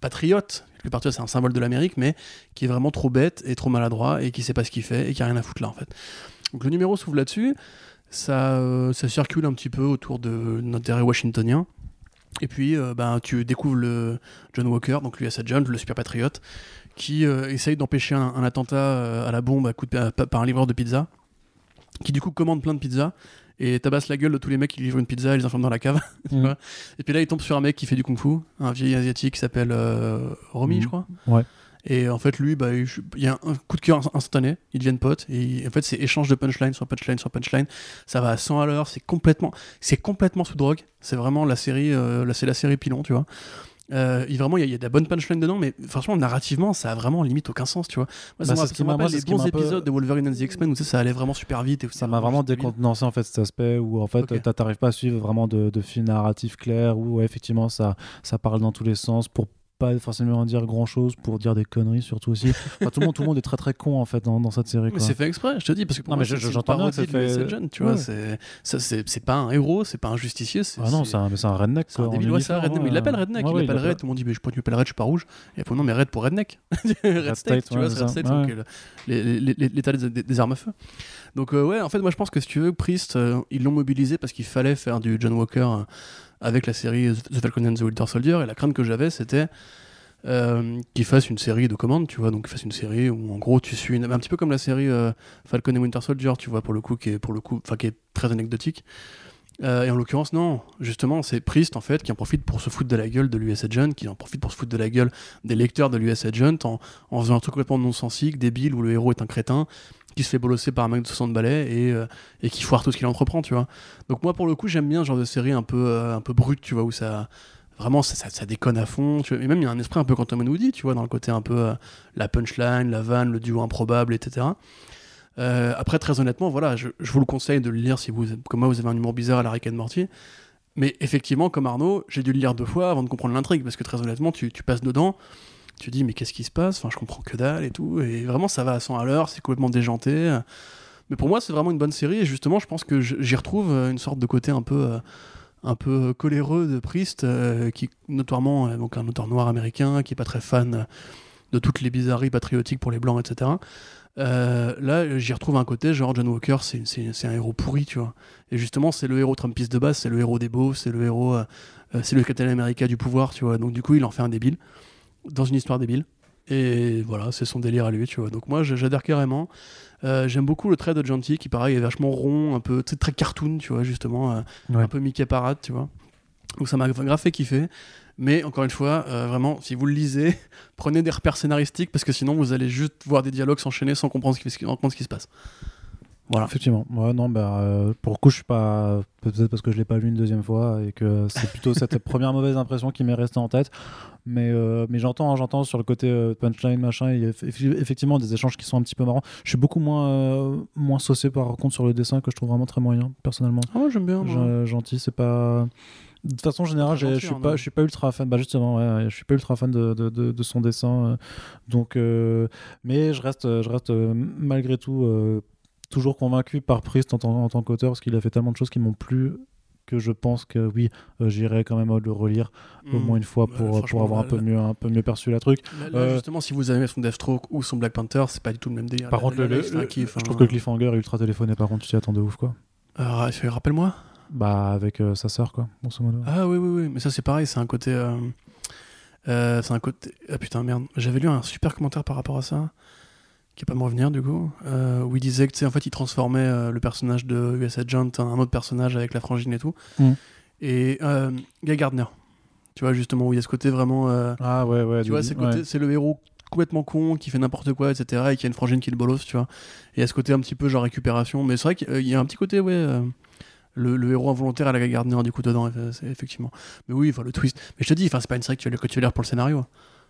patriote. Quelque part, c'est un symbole de l'Amérique, mais qui est vraiment trop bête et trop maladroit et qui sait pas ce qu'il fait et qui a rien à foutre là en fait. Donc le numéro s'ouvre là-dessus, ça, euh, circule un petit peu autour de notre intérêt washingtonien. Et puis, euh, ben, tu découvres le John Walker, donc l'US Agent, le super patriote, qui essaye d'empêcher un, attentat à la bombe à- par un livreur de pizza, qui du coup commande plein de pizzas et tabasse la gueule de tous les mecs qui livrent une pizza et les enferme dans la cave. Mm. Et puis là, il tombe sur un mec qui fait du kung-fu, un vieil asiatique qui s'appelle euh, Romy, Mhm. je crois. Ouais. Et en fait, lui, bah, il y a un coup de cœur instantané, ils deviennent potes, et en fait, c'est échange de punchline sur punchline sur punchline, ça va à 100 à l'heure, c'est complètement, c'est complètement sous drogue, c'est vraiment la série, euh, c'est la série pilon, tu vois. Euh, il, vraiment, il y, a- il y a de la bonne punchline dedans, mais franchement, narrativement, ça a vraiment limite aucun sens, tu vois. Moi, ça Bah, me rappelle moi, les bons peu- épisodes de Wolverine and the X-Men où tu sais, ça allait vraiment super vite. Et Ça m'a vraiment décontenancé en fait cet aspect où en fait t'arrives pas à suivre vraiment de, de fil narratif clair où ouais, effectivement ça, ça parle dans tous les sens pour pas forcément en dire grand chose pour dire des conneries surtout aussi Enfin, tout le monde tout le monde est très très con en fait dans, dans cette série Mais c'est fait exprès, je te dis, parce que pour Non, moi, mais c'est- c'est j'entends bien que de fait- Agent, tu vois. Ouais. C'est ça, c'est c'est pas un héros, c'est pas un justicier. c'est- ah non c'est- c'est un, c'est un redneck C'est un quoi, débile, ouais, c'est un uniforme, redneck. Mais il ouais. l'appelle redneck, Ouais, il ouais, l'appelle red. Tout le monde dit, mais je pourquoi tu l'appelles red, je suis pas rouge. Et puis non, mais red pour redneck. Red, State, tu ouais, vois, c'est c'est Red. State, Ouais. donc, l'état des armes à feu. Donc, euh, ouais, en fait, moi je pense que si tu veux, Priest, euh, ils l'ont mobilisé parce qu'il fallait faire du John Walker euh, avec la série The Falcon and the Winter Soldier. Et la crainte que j'avais, c'était. euh, qu'il fasse une série de commandes, tu vois, donc qu'il fasse une série où en gros tu suis un petit peu comme la série euh, Falcon et Winter Soldier, tu vois, pour le coup, qui est pour le coup, qui est très anecdotique. Euh, et en l'occurrence, non. Justement, c'est Priest, en fait, qui en profite pour se foutre de la gueule de l'US Agent, qui en profite pour se foutre de la gueule des lecteurs de l'US Agent en, faisant un truc complètement non-sensique, débile, où le héros est un crétin, qui se fait bolosser par un mec de 60 balais et, euh, et qui foire tout ce qu'il entreprend, tu vois. Donc moi, pour le coup, j'aime bien ce genre de série un peu, euh, un peu brute, tu vois, où ça... Vraiment, ça, déconne à fond. Et même, il y a un esprit un peu Quantum Woody, tu vois, dans le côté un peu la punchline, la vanne, le duo improbable, etc. Euh, après, très honnêtement, voilà, je, vous le conseille de le lire si vous, comme moi, vous avez un humour bizarre à la Rick and Morty. Mais effectivement, comme Arnaud, j'ai dû le lire deux fois avant de comprendre l'intrigue, parce que très honnêtement, tu, passes dedans, tu dis, mais qu'est-ce qui se passe? Enfin, je comprends que dalle et tout. Et vraiment, ça va à 100 à l'heure, c'est complètement déjanté. Mais pour moi, c'est vraiment une bonne série, et justement, je pense que j'y retrouve euh, une sorte de côté un peu. euh, un peu coléreux de Priest, qui notoirement donc un auteur noir américain, qui est pas très fan de toutes les bizarreries patriotiques pour les blancs, etc. Euh, là, j'y retrouve un côté genre John Walker, c'est un héros pourri, tu vois. Et justement, c'est le héros Trumpiste de base, c'est le héros des beaux, c'est le héros, euh, euh, c'est le Captain America du pouvoir, tu vois. Donc du coup, il en fait un débile dans une histoire débile. Et voilà, c'est son délire à lui, tu vois. Donc moi, j'adhère carrément. Euh, J'aime beaucoup le trait de Gentil, qui pareil est vachement rond, un peu très cartoon, tu vois, justement, Ouais. un peu Mickey Parade, tu vois. Donc ça m'a grave fait kiffer. Mais encore une fois, euh, vraiment, si vous le lisez, prenez des repères scénaristiques parce que sinon vous allez juste voir des dialogues s'enchaîner sans comprendre ce qui, ce se passe. Voilà. Effectivement. Ouais, non, bah, euh, pour le coup, je suis pas. Peut-être parce que je l'ai pas lu une deuxième fois et que c'est plutôt cette première mauvaise impression qui m'est restée en tête. Mais, euh, mais j'entends, hein, j'entends sur le côté euh, punchline, machin, il y a eff- effectivement des échanges qui sont un petit peu marrants. Je suis beaucoup moins, moins saucé par contre sur le dessin que je trouve vraiment très moyen, personnellement. Ah ouais, j'aime bien. gentil, c'est pas. De façon générale, je suis pas, je suis pas ultra fan. Bah justement, ouais, je suis pas ultra fan de, de, de- de son dessin. euh, donc, euh, mais je reste, je reste euh, malgré tout euh, toujours convaincu par Priest en tant, en tant qu'auteur parce qu'il a fait tellement de choses qui m'ont plu que je pense que oui, euh, j'irai quand même le relire au Mm. moins une fois pour, avoir un là- peu mieux, un peu mieux perçu la truc. Là, là, Euh, justement, si vous avez son Deathstroke ou son Black Panther, c'est pas du tout le même délire. Par Là, contre, là, le, là, le- kiff, je hein. trouve que le cliffhanger est ultra téléphoné. Par contre, tu t'y attends de ouf quoi. Euh, rappelle-moi. Bah avec euh, sa sœur quoi, grosso modo. Ah oui, oui, oui. Mais ça, c'est pareil. C'est un côté. euh, Euh, c'est un côté. Ah putain, merde. J'avais lu un super commentaire par rapport à ça, qui va pas me revenir du coup, où il disait que, tu sais, en fait, il transformait le personnage de US Agent en un autre personnage avec la frangine et tout. Mm. Et Guy Gardner. Tu vois, justement, où il y a ce côté vraiment. Ah ouais, ouais. tu vois, c'est, le ouais. héros complètement con qui fait n'importe quoi, etc. Et qui a une frangine qui le bolos, tu vois. Et a ce côté un petit peu genre récupération. Mais c'est vrai qu'il y a un petit côté, ouais. Euh, le, le héros involontaire à la Gardner, du coup, dedans, c'est- effectivement. Mais oui, enfin, le twist. Mais je te dis, enfin, c'est pas une série que tu vas, lire- que tu vas lire pour le scénario.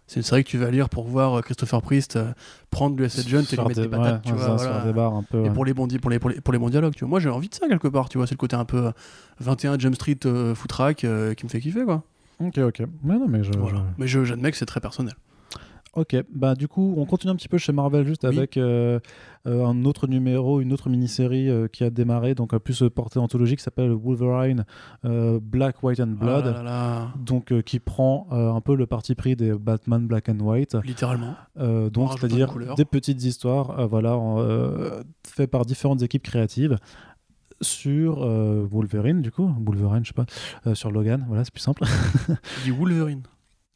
C'est une série que tu vas lire pour voir euh, Christopher Priest euh, prendre le S Agent et lui mettre des- des patates, ouais, tu vois. voilà. des un peu. Et pour les, bons, pour, les, pour, les, pour les bons dialogues, tu vois. Moi, j'ai envie de ça quelque part, tu vois. C'est le côté un peu euh, 21 Jump Street euh, footrack euh, qui me fait kiffer, quoi. Ok, ok. Mais non, mais je. Voilà. je- Mais j'admets que c'est très personnel. Ok, bah du coup, on continue un petit peu chez Marvel juste Oui. avec euh, euh, un autre numéro, une autre mini-série euh, qui a démarré, donc euh, plus portée anthologique, qui s'appelle Wolverine Black, White and Blood, Ah là là, donc qui prend un peu le parti pris des Batman Black and White, littéralement. donc c'est-à-dire des petites histoires, voilà, faites par différentes équipes créatives sur Wolverine du coup, Wolverine, je sais pas, sur Logan, voilà, c'est plus simple. Tu dis Wolverine.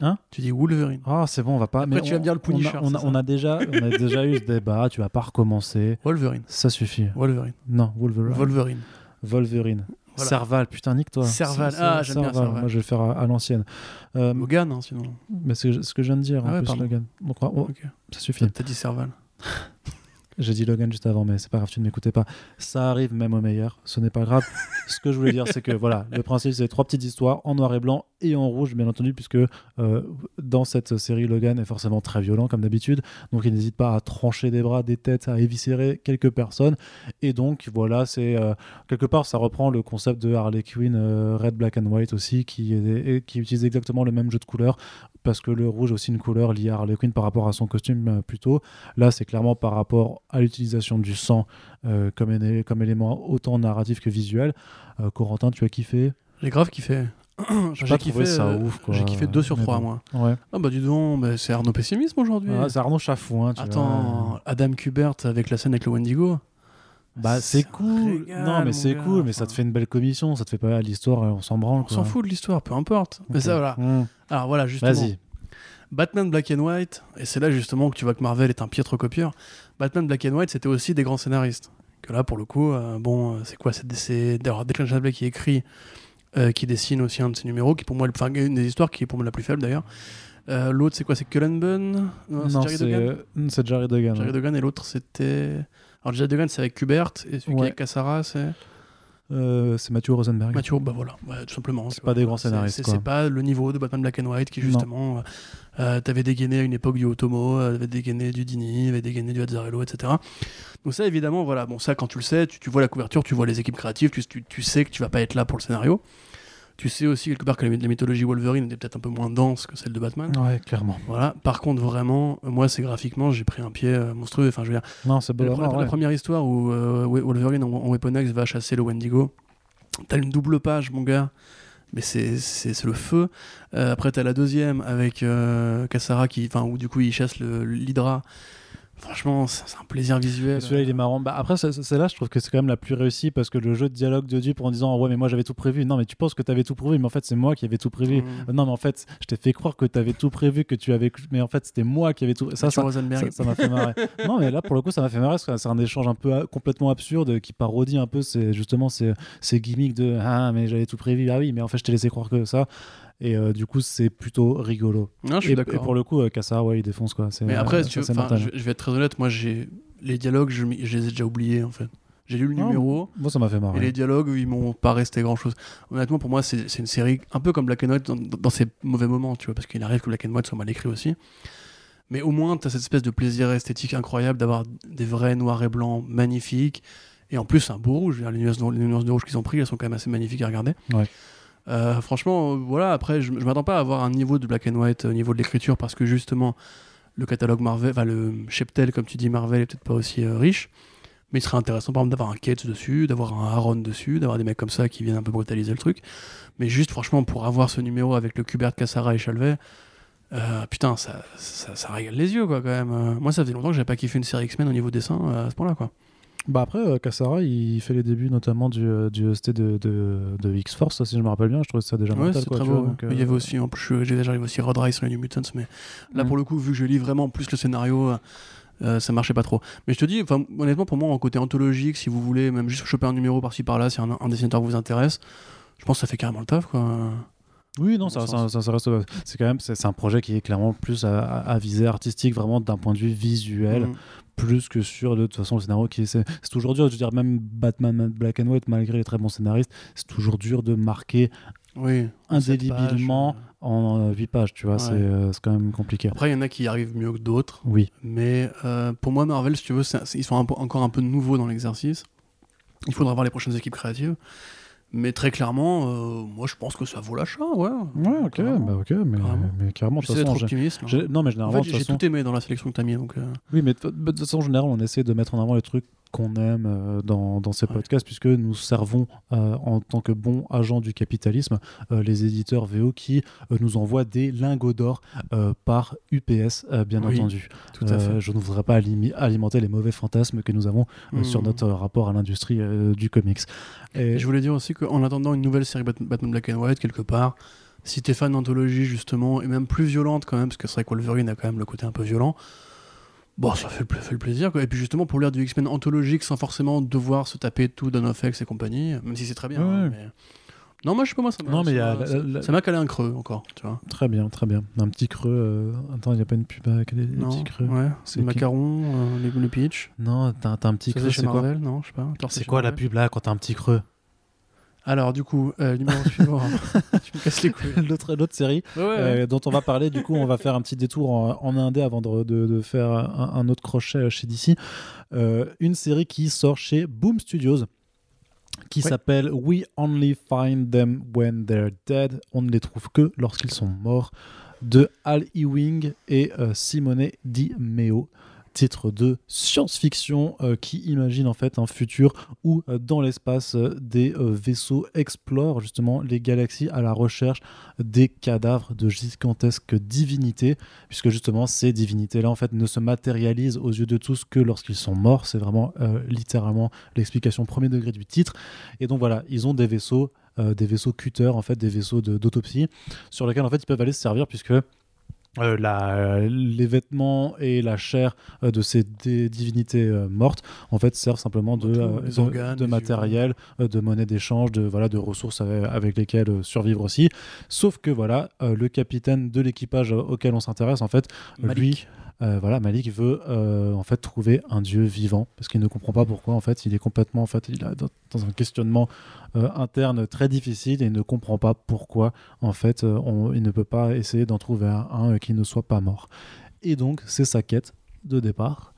Hein Tu dis Wolverine. Ah, c'est bon, on va pas. Après, tu vas me dire le on a- Punisher, On a, on déjà, on a déjà eu ce débat. Tu vas pas recommencer. Wolverine. Ça suffit. Wolverine. Non, Wolverine. Wolverine. Wolverine. Voilà. Serval, putain, nique-toi. Serval. C'est- Ah, j'aime bien Serval. Moi, je vais le faire à, à l'ancienne. Euh, Logan, hein, sinon. mais c'est ce que je viens de dire, Ah en ouais, plus. Logan. Donc, on- ça suffit. T'as dit Serval. J'ai dit Logan juste avant, mais c'est pas grave, tu ne m'écoutais pas. Ça arrive même au meilleur, ce n'est pas grave. ce que je voulais dire, c'est que voilà, le principe, c'est trois petites histoires en noir et blanc et en rouge, bien entendu, puisque euh, dans cette série, Logan est forcément très violent, comme d'habitude. Donc, il n'hésite pas à trancher des bras, des têtes, à éviscérer quelques personnes. Et donc, voilà, c'est euh, quelque part, ça reprend le concept de Harley Quinn euh, Red, Black and White aussi, qui, qui utilise exactement le même jeu de couleurs, parce que le rouge est aussi une couleur liée à Harley Quinn par rapport à son costume plutôt. Là, c'est clairement par rapport à l'utilisation du sang euh, comme, éné- comme élément autant narratif que visuel. Euh, Corentin, tu as kiffé? J'ai grave kiffé. J'ai pas kiffé, ça euh, ouf. quoi. J'ai kiffé 2 sur Mais 3, bon. moi. Ouais. Ah bah dis donc, bah, c'est Arnaud Pessimisme aujourd'hui. Ah, c'est Arnaud Chafouin. tu Attends, vois. Adam Kubert avec la scène avec le Wendigo. Bah, c'est C'est cool. régal, non, mais c'est gars. cool, mais ça te fait une belle commission. Ça te fait pas l'histoire, on s'en branle. On s'en fout de l'histoire, peu importe. Mais ça, voilà. Mmh. Alors voilà, justement. Vas-y. Batman Black and White, et c'est là justement que tu vois que Marvel est un piètre copieur. Batman Black and White, c'était aussi des grands scénaristes. Que là, pour le coup, euh, bon, euh, c'est quoi C'est Declan Shalvey qui écrit, euh, qui dessine aussi un de ses numéros, qui pour moi, enfin, une des histoires qui est pour moi la plus faible d'ailleurs. Euh, l'autre, c'est quoi C'est Cullen Bunn? Non, Non, c'est Jerry Duggan Jerry Duggan. Et l'autre, c'était. Alors, Jerry Duggan, c'est avec Kubert, et celui qui est avec Cassara, c'est. Euh, c'est Matthew Rosenberg. Mathieu, bah voilà, ouais, tout simplement. C'est pas vois. des grands scénaristes, C'est pas le niveau de Batman Black and White qui justement, euh, euh, t'avais dégainé à une époque du Otomo, t'avais dégainé du Dini, t'avais dégainé du Azzarello, etc. Donc ça évidemment, voilà, bon ça quand tu le sais, tu, tu vois la couverture, tu vois les équipes créatives, tu, tu, tu sais que tu vas pas être là pour le scénario. Tu sais aussi quelque part que la, la mythologie Wolverine était peut-être un peu moins dense que celle de Batman. Ouais, clairement. Voilà. Par contre, vraiment, moi, c'est graphiquement, j'ai pris un pied euh, monstrueux. Enfin, je veux dire, Non, c'est beau. la, la- ouais. première histoire où euh, Wolverine en, en Weapon X va chasser le Wendigo, t'as une double page, mon gars, mais c'est le feu. Euh, après, t'as la deuxième avec euh, Cassara, qui, enfin, où du coup il chasse l'Hydra. Franchement, c'est un plaisir visuel. Celui-là, il est marrant. Bah, après, c'est- c'est là, je trouve que c'est quand même la plus réussie parce que le jeu de dialogue de Dupe en disant Ouais, mais moi j'avais tout prévu. Non, mais tu penses que t'avais tout prévu, mais en fait, c'est moi qui avais tout prévu. Mmh. Non, mais en fait, je t'ai fait croire que t'avais tout prévu, que tu avais. Mais en fait, c'était moi qui avais tout. Ça, ça, ça ça m'a fait marrer. non, mais là, pour le coup, ça m'a fait marrer parce que c'est un échange un peu euh, complètement absurde qui parodie un peu justement ces, ces gimmicks de Ah, mais j'avais tout prévu. Ah oui, mais en fait, je t'ai laissé croire que ça. Et euh, du coup, c'est plutôt rigolo. Non, je suis Et, et pour le coup, euh, Kassar, ouais, il défonce quoi. Mais après, euh, tu veux, je, je vais être très honnête, moi, j'ai les dialogues, je, les ai déjà oubliés en fait. J'ai lu le Non, numéro. Moi, ça m'a fait Et marrer. les dialogues, ils m'ont pas resté grand chose. Honnêtement, pour moi, c'est une série un peu comme Black and White dans, dans ses mauvais moments, tu vois, parce qu'il arrive que Black and White soit mal écrit aussi. Mais au moins, tu as cette espèce de plaisir esthétique incroyable d'avoir des vrais noirs et blancs magnifiques. Et en plus, un beau rouge. Les nuances, de, les nuances de rouge qu'ils ont pris, elles sont quand même assez magnifiques à regarder. Ouais. Euh, franchement, voilà, après, je, je m'attends pas à avoir un niveau de Black and White au niveau de l'écriture, parce que justement, le catalogue Marvel, enfin, le cheptel, comme tu dis, Marvel est peut-être pas aussi euh, riche. Mais il serait intéressant, par exemple, d'avoir un Cates dessus, d'avoir un Aaron dessus, d'avoir des mecs comme ça qui viennent un peu brutaliser le truc. Mais juste, franchement, pour avoir ce numéro avec le Kubert, Cassara et Chalvet, euh, putain, ça, ça, ça régale les yeux, quoi, quand même. Moi, ça faisait longtemps que j'avais pas kiffé une série X-Men au niveau dessin à ce point-là, quoi. Bah après, euh, Cassara, il fait les débuts notamment du, euh, du ST de, de, de X-Force, si je me rappelle bien. Je trouvais ça déjà Ouais, quoi, très beau. vois, donc, Il y euh, avait aussi, en plus, j'ai déjà arrivé aussi Rod Rise sur les New Mutants, mais là Mm. pour le coup, vu que je lis vraiment plus le scénario, euh, euh, ça marchait pas trop. Mais je te dis, honnêtement, pour moi, en côté anthologique, si vous voulez, même juste choper un numéro par-ci par-là, si un, un dessinateur vous intéresse, je pense que ça fait carrément le taf, quoi. Oui, non, ça, ça, ça- ça reste. C'est quand même, c'est un projet qui est clairement plus à, à- visée artistique, vraiment d'un point de vue visuel, Mm. Plus que sur de toute façon le scénario qui est. C'est toujours dur, je veux dire, même Batman Black and White, malgré les très bons scénaristes, c'est toujours dur de marquer Oui. euh. en 8 pages, tu vois, Ouais. c'est euh, c'est quand même compliqué. Après, il y en a qui y arrivent mieux que d'autres. Oui, Mais euh, pour moi, Marvel, si tu veux, ils sont un encore un peu nouveaux dans l'exercice. Il faudra voir les prochaines équipes créatives. Mais très clairement, euh, moi, je pense que ça vaut l'achat, ouais. ouais, ok, Carrément. bah ok, mais, Carrément. mais carrément, de toute façon. optimiste. j'ai- Non, mais En généralement, fait, j'ai façon. tout aimé dans la sélection que tu as mis. Donc, euh, Oui, mais de de toute façon, en général, on essaie de mettre en avant les trucs qu'on aime euh, dans, dans ces Ouais. podcasts, puisque nous servons euh, en tant que bons agents du capitalisme euh, les éditeurs VO qui nous envoient des lingots d'or par UPS, bien Oui, entendu. tout à fait. je ne voudrais pas alimenter les mauvais fantasmes que nous avons sur Mhm. notre rapport à l'industrie du comics. Et je voulais dire aussi qu'en attendant une nouvelle série Bat- Batman Black and White, quelque part, si t'es fan d'anthologie, justement, et même plus violente quand même, parce que c'est vrai que Wolverine a quand même le côté un peu violent, bon, ça fait le, fait le plaisir. Quoi. Et puis justement, pour lire du X-Men anthologique sans forcément devoir se taper tout Dawn of X et compagnie, même si c'est très bien. Ouais, hein, mais- Non, moi, je sais pas, moi, ça m'a Non, mais ça la- m'a- la- ça m'a calé un creux encore, tu vois. Très bien, très bien. Un petit creux. euh, Attends, il n'y a pas une pub avec les, les Non, petits creux. ouais, C'est les qui macarons, euh, les, les pitch. Non, t'as t'as un petit Ça, creux, c'est chez c'est quoi Marvel, non, je sais pas. C'est quoi la Marvel. pub là quand t'as un petit creux? Alors, du coup, euh, numéro suivant. tu me casses les couilles. L'autre l'autre série Ouais, ouais, ouais. euh, dont on va parler, du coup, on va faire un petit détour en, en indé avant de, de- de faire un, un autre crochet chez DC. Euh, une série qui sort chez Boom Studios qui s'appelle We Only Find Them When They're Dead. On ne les trouve que lorsqu'ils sont morts de Al Ewing et euh, Simone Di Meo. Titre de science-fiction euh, qui imagine en fait un futur où euh, dans l'espace euh, des vaisseaux explorent justement les galaxies à la recherche des cadavres de gigantesques divinités, puisque justement ces divinités-là en fait ne se matérialisent aux yeux de tous que lorsqu'ils sont morts. C'est vraiment littéralement l'explication premier degré du titre. Et donc voilà, ils ont des vaisseaux, des vaisseaux cutter en fait, des vaisseaux d'autopsie, sur lesquels en fait ils peuvent aller se servir puisque euh, la- les vêtements et la chair euh, de ces divinités euh, mortes en fait servent simplement de, euh, de- organes, de matériel, euh, de monnaie d'échange, de voilà de ressources avec, avec lesquelles euh, survivre aussi. Sauf que voilà, euh, le capitaine de l'équipage euh, auquel on s'intéresse en fait, Malik. lui, euh, voilà, Malik veut euh, en fait trouver un dieu vivant parce qu'il ne comprend pas pourquoi en fait il est complètement en fait il a dans, un questionnement euh, interne très difficile et il ne comprend pas pourquoi en fait on- il ne peut pas essayer d'en trouver un, qui ne soit pas mort. Et donc c'est sa quête de départ.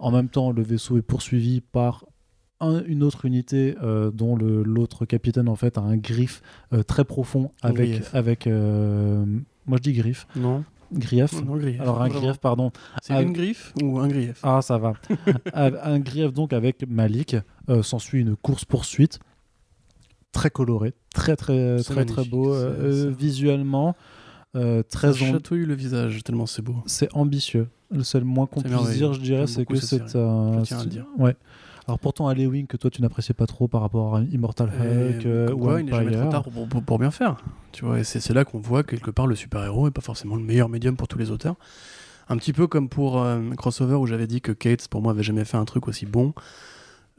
En même temps, le vaisseau est poursuivi par un- une autre unité euh, dont l'autre capitaine en fait a un griffe euh, très profond avec avec euh, moi je dis griffe Non, grief non, grief. alors un Vraiment. grief pardon C'est Ah, une griffe ou un grief? Ah, ça va. un grief donc avec Malik. Euh, S'ensuit une course-poursuite très colorée, très très C'est très très magnifique, beau c'est- euh, euh, c'est- visuellement. euh, très am- chatouille le visage, tellement c'est beau. c'est ambitieux. Le seul moins qu'on C'est puisse merveilleux. dire, je dirais, J'aime c'est beaucoup que cette c'est série. un. Je tiens à le dire. Ouais. Alors pourtant, Halloween que toi tu n'appréciais pas trop par rapport à Immortal Hulk Et euh, ou il n'est jamais trop tard pour, pour- pour bien faire. Tu vois, et c'est là qu'on voit que quelque part le super-héros n'est pas forcément le meilleur médium pour tous les auteurs. Un petit peu comme pour euh, Crossover où j'avais dit que Kate, pour moi, avait jamais fait un truc aussi bon.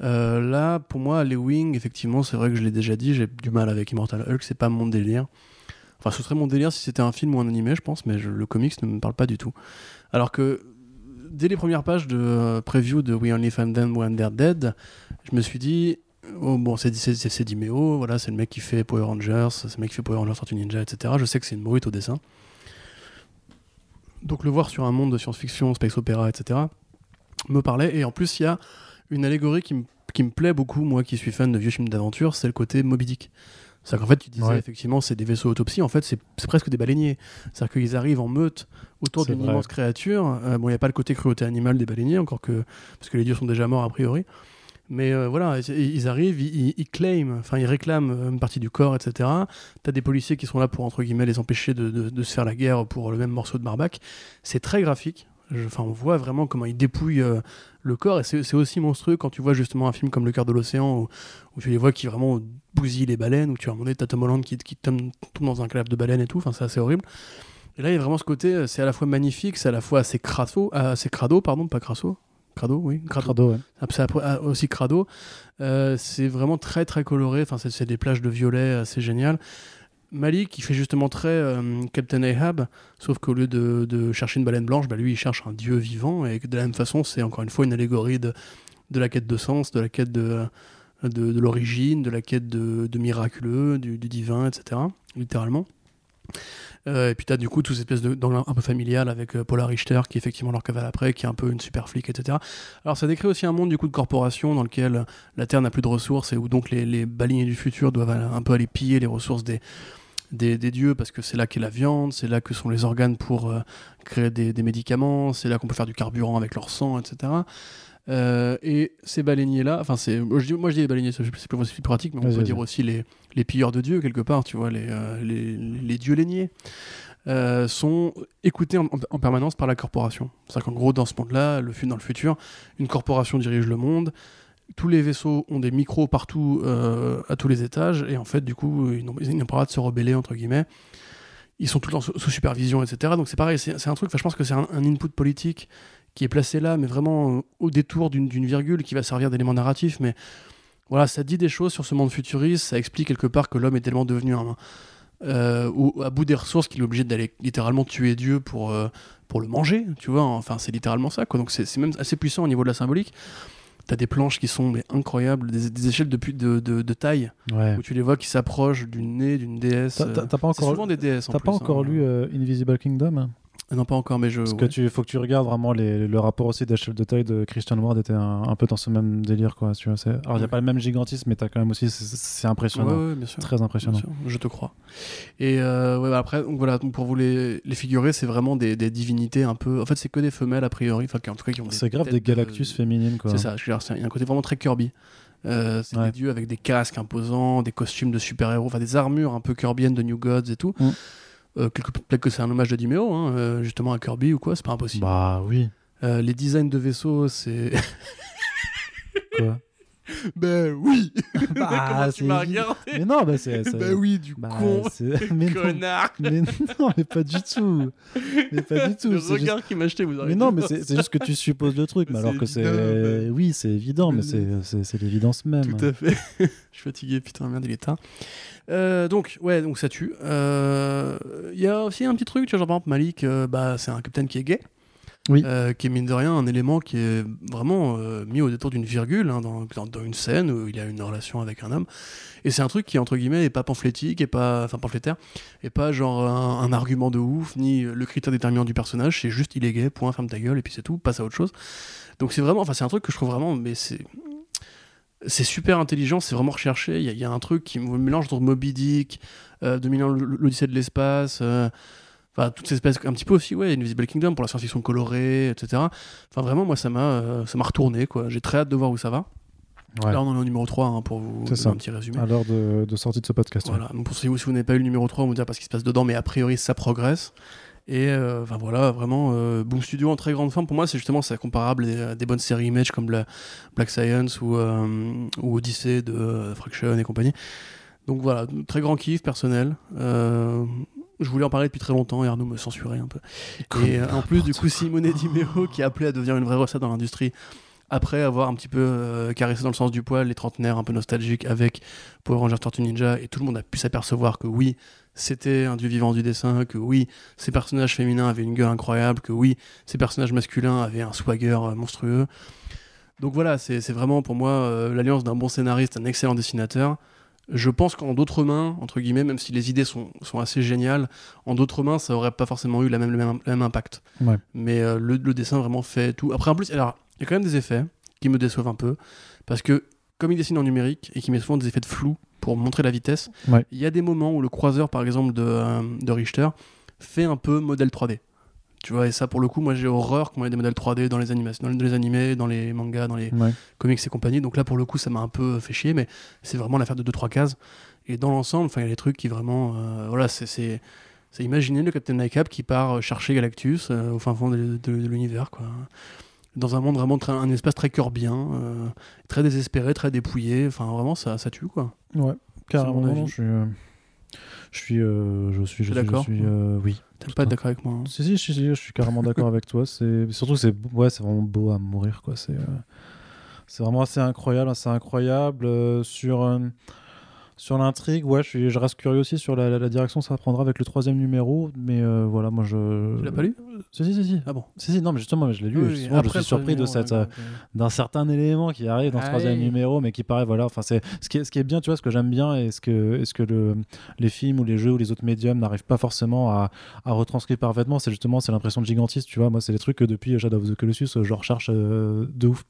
Euh, là, pour moi, Wings, effectivement, c'est vrai que je l'ai déjà dit, j'ai du mal avec Immortal Hulk, c'est pas mon délire. Enfin, ce serait mon délire si c'était un film ou un animé, je pense, mais je- le comics ne me parle pas du tout. Alors que dès les premières pages de euh, preview de We Only Find Them When They're Dead, je me suis dit, oh, bon, c'est Dimeo, voilà, c'est le mec qui fait Power Rangers, c'est le mec qui fait Power Rangers Tortue Ninja, etc. Je sais que c'est une brute au dessin. Donc le voir sur un monde de science-fiction, space opéra, etc., me parlait. Et en plus, il y a une allégorie qui me qui me plaît beaucoup, moi qui suis fan de vieux films d'aventure, c'est le côté Moby Dick. C'est-à-dire qu'en fait, tu disais Ouais. effectivement, c'est des vaisseaux autopsie, en fait, c'est presque des baleiniers. C'est-à-dire qu'ils arrivent en meute autour d'une immense créature. Euh, bon, il n'y a pas le côté cruauté animale des baleiniers, encore que. Parce que les dieux sont déjà morts a priori. Mais euh, voilà, ils, ils arrivent, ils, ils- ils claiment, enfin ils réclament euh, une partie du corps, etc. T'as des policiers qui sont là pour, entre guillemets, les empêcher de, de- de se faire la guerre pour le même morceau de barbac. C'est très graphique. Enfin, on voit vraiment comment il dépouille euh, le corps, et c'est aussi monstrueux quand tu vois justement un film comme Le cœur de l'océan, où, où tu les vois qui vraiment bousillent les baleines, où tu as un moment donné, t'as Tom Holland qui, qui tombe, tombe dans un club de baleines et tout, enfin, c'est assez horrible. Et là, il y a vraiment ce côté, euh, c'est à la fois magnifique, c'est à la fois assez crasso, euh, assez crado, pardon, pas crasso. Crado, oui, crado. Crado, ouais. Ah, aussi crado. Euh, c'est vraiment très très coloré. Enfin, c'est des plages de violet assez géniales. Malik, qui fait justement très euh, Captain Ahab, sauf qu'au lieu de, chercher une baleine blanche, bah, lui il cherche un dieu vivant. Et de la même façon, c'est encore une fois une allégorie de, la quête de sens, de la quête de, l'origine, de la quête de, miraculeux, du divin, etc. Littéralement. Euh, et puis tu as du coup toute cette espèce de- d'angle un peu familial avec euh, Paula Richter qui effectivement leur cavale après, qui est un peu une super flic, etc. Alors ça décrit aussi un monde du coup de corporation dans lequel la Terre n'a plus de ressources et où donc les, les baleiniers du futur doivent aller- un peu aller piller les ressources des, des, des dieux parce que c'est là qu'est la viande, c'est là que sont les organes pour euh, créer des, des médicaments, c'est là qu'on peut faire du carburant avec leur sang, etc. Euh, et ces baleiniers-là, enfin, c'est, moi je, dis, moi je dis les baleiniers, c'est c'est plus, plus pratique, mais on peut dire aussi les, les pilleurs de dieux, quelque part, tu vois, les, euh, dieux lainiers, euh, sont écoutés en, en- en permanence par la corporation. C'est-à-dire qu'en gros, dans ce monde-là, le, dans le futur, une corporation dirige le monde, tous les vaisseaux ont des micros partout, euh, à tous les étages, et en fait, du coup, ils n'ont pas le de se rebeller, entre guillemets. Ils sont tout le temps sous, supervision, etc. Donc c'est pareil, c'est un truc, je pense que c'est un, un input politique qui est placé là, mais vraiment au détour d'une virgule qui va servir d'élément narratif. Mais voilà, ça dit des choses sur ce monde futuriste, ça explique quelque part que l'homme est tellement devenu un, euh, au- à bout des ressources qu'il est obligé d'aller littéralement tuer Dieu pour, euh, pour le manger, tu vois. Enfin, c'est littéralement ça, quoi. Donc c'est même assez puissant au niveau de la symbolique. T'as des planches qui sont mais, incroyables, des, des échelles de, de, de, de taille, Ouais. où tu les vois qui s'approchent du nez d'une déesse. T'as- euh, pas c'est encore, souvent des déesses en t'as pas encore hein. lu euh, Invisible Kingdom? Non, pas encore, mais je. Parce ouais. que tu faut que tu regardes vraiment les- le rapport aussi d'échelle de taille de Christian Ward était un, un peu dans ce même délire quoi. Tu vois, alors il n'y a pas le même gigantisme, mais t'as quand même aussi c'est- impressionnant, Ouais, bien sûr. très Bien impressionnant. sûr, je te crois. Et euh, bah après, donc voilà, donc pour vous les, les figurer, c'est vraiment des, des divinités un peu. En fait, c'est que des femelles a priori, enfin, en tout cas qui ont des. C'est grave des de- Galactus féminines quoi. C'est ça, je veux dire, c'est- il y a un côté vraiment très Kirby. Euh, c'est Ouais. des dieux avec des casques imposants, des costumes de super-héros, enfin des armures un peu kirbiennes de New Gods et tout. Mm. Euh, Peut-être que c'est un hommage de Dimeo, hein, euh, justement à Kirby ou quoi, c'est pas impossible. Bah oui. Euh, les designs de vaisseaux, c'est. Quoi? Ben oui Bah, Comment tu m'as regardé Mais non, bah c'est. Ben oui, du bah, con mais non, Connard mais non, mais pas du tout. Mais pas du tout. Le juste- regard qui m'a acheté, vous Mais non, mais c'est juste que tu supposes le truc, mais alors que c'est. Oui, c'est évident, mais c'est l'évidence même. Tout à fait. je suis fatigué, putain, merde, il est tard. Euh, donc, ouais, donc ça tue. Euh, Il y a aussi un petit truc, tu vois, genre par exemple, Malik, euh, bah, c'est un capitaine qui est gay. Oui. Euh, qui est mine de rien un élément qui est vraiment euh, mis au détour d'une virgule hein, dans, dans- une scène où il a une relation avec un homme. Et c'est un truc qui, entre guillemets, est pas pamphlétique, est pas, enfin pamphlétaire, et pas genre un, argument de ouf, ni le critère déterminant du personnage, c'est juste il est gay, point, ferme ta gueule, et puis c'est tout, passe à autre chose. Donc c'est vraiment, enfin c'est un truc que je trouve vraiment, mais c'est c'est super intelligent, c'est vraiment recherché. Il y, a- un truc qui mélange entre Moby Dick, euh, 2001, l'Odyssée de l'espace, euh, enfin toutes ces espèces, un petit peu aussi, ouais, Invisible Kingdom pour la science-fiction colorée, etc. Enfin vraiment, moi ça m'a euh, ça m'a retourné, quoi. J'ai très hâte de voir où ça va. Ouais. Là on en est au numéro 3 hein, pour vous donner ça. un petit résumé. À l'heure de, de sortie de ce podcast. ouais. Voilà, donc pour ceux si vous n'avez pas eu le numéro 3, on vous dire parce qu'il se passe dedans, mais a priori ça progresse. Et euh, enfin voilà, vraiment, euh, Boom Studio en très grande forme. Pour moi, c'est justement c'est comparable à des, bonnes séries Image comme la Black Science ou, euh, ou Odyssey de Fraction et compagnie. Donc voilà, très grand kiff personnel. Je voulais en parler depuis très longtemps et Arnaud me censurait un peu. Et euh, en plus, du coup, Simone Dimeo qui a appelé à devenir une vraie recette dans l'industrie après avoir un petit peu euh, caressé dans le sens du poil les trentenaires un peu nostalgiques avec Power Rangers Tortue Ninja et tout le monde a pu s'apercevoir que oui, c'était un dieu vivant du dessin, que oui, ces personnages féminins avaient une gueule incroyable, que oui, ces personnages masculins avaient un swagger euh, monstrueux. Donc voilà, c'est c'est vraiment pour moi euh, l'alliance d'un bon scénariste, un excellent dessinateur. Je pense qu'en d'autres mains, entre guillemets, même si les idées sont, sont assez géniales, en d'autres mains, ça aurait pas forcément eu la même, le, même, le même impact. Ouais. Mais euh, le, le dessin vraiment fait tout. Après, en plus, alors, il y a quand même des effets qui me déçoivent un peu, parce que comme il dessine en numérique et qu'il met souvent des effets de flou pour montrer la vitesse, Ouais. il y a des moments où le croiseur, par exemple, de, euh, de Richter, fait un peu modèle 3D. Tu vois, et ça, pour le coup, moi j'ai horreur qu'on ait des modèles 3D dans les animations, dans les, animés, dans les mangas, dans les Ouais. comics et compagnie. Donc là, pour le coup, ça m'a un peu fait chier, mais c'est vraiment l'affaire de 2-3 cases. Et dans l'ensemble, il y a des trucs qui vraiment. euh, voilà, c'est- imaginer le Captain NICAP qui part chercher Galactus euh, au fin fond de, de- de l'univers, quoi. Dans un monde vraiment, très- un espace très corbien, euh, très désespéré, très dépouillé. Enfin, vraiment, ça, ça tue, quoi. Ouais, carrément. mon avis. je suis. Je suis, euh, je suis, je T'es suis, d'accord je suis, euh, oui. T'aimes pas d'accord avec moi hein Si, si, je suis carrément d'accord avec toi. C'est surtout c'est ouais, c'est vraiment beau à mourir quoi. C'est euh, c'est vraiment assez incroyable, assez incroyable euh, sur sur l'intrigue. Ouais, je, suis, je reste curieux aussi sur la, la- la direction que ça prendra avec le troisième numéro. Mais euh, voilà, moi je. Tu l'as pas lu? Si si si si. Ah bon? Si, si, non, mais justement, je l'ai lu. Oui, je suis surpris de troisième cette, euh, ouais, d'un certain élément qui arrive dans ce Ah troisième oui. numéro, mais qui paraît, voilà, enfin, c'est ce qui est, ce qui est bien, tu vois, ce que j'aime bien et ce que, est ce que le, les films ou les jeux ou les autres médiums n'arrivent pas forcément à, à retranscrire parfaitement, c'est justement, c'est l'impression de gigantisme, tu vois. Moi, c'est les trucs que depuis Shadow of the Colossus, euh, je recherche euh, de ouf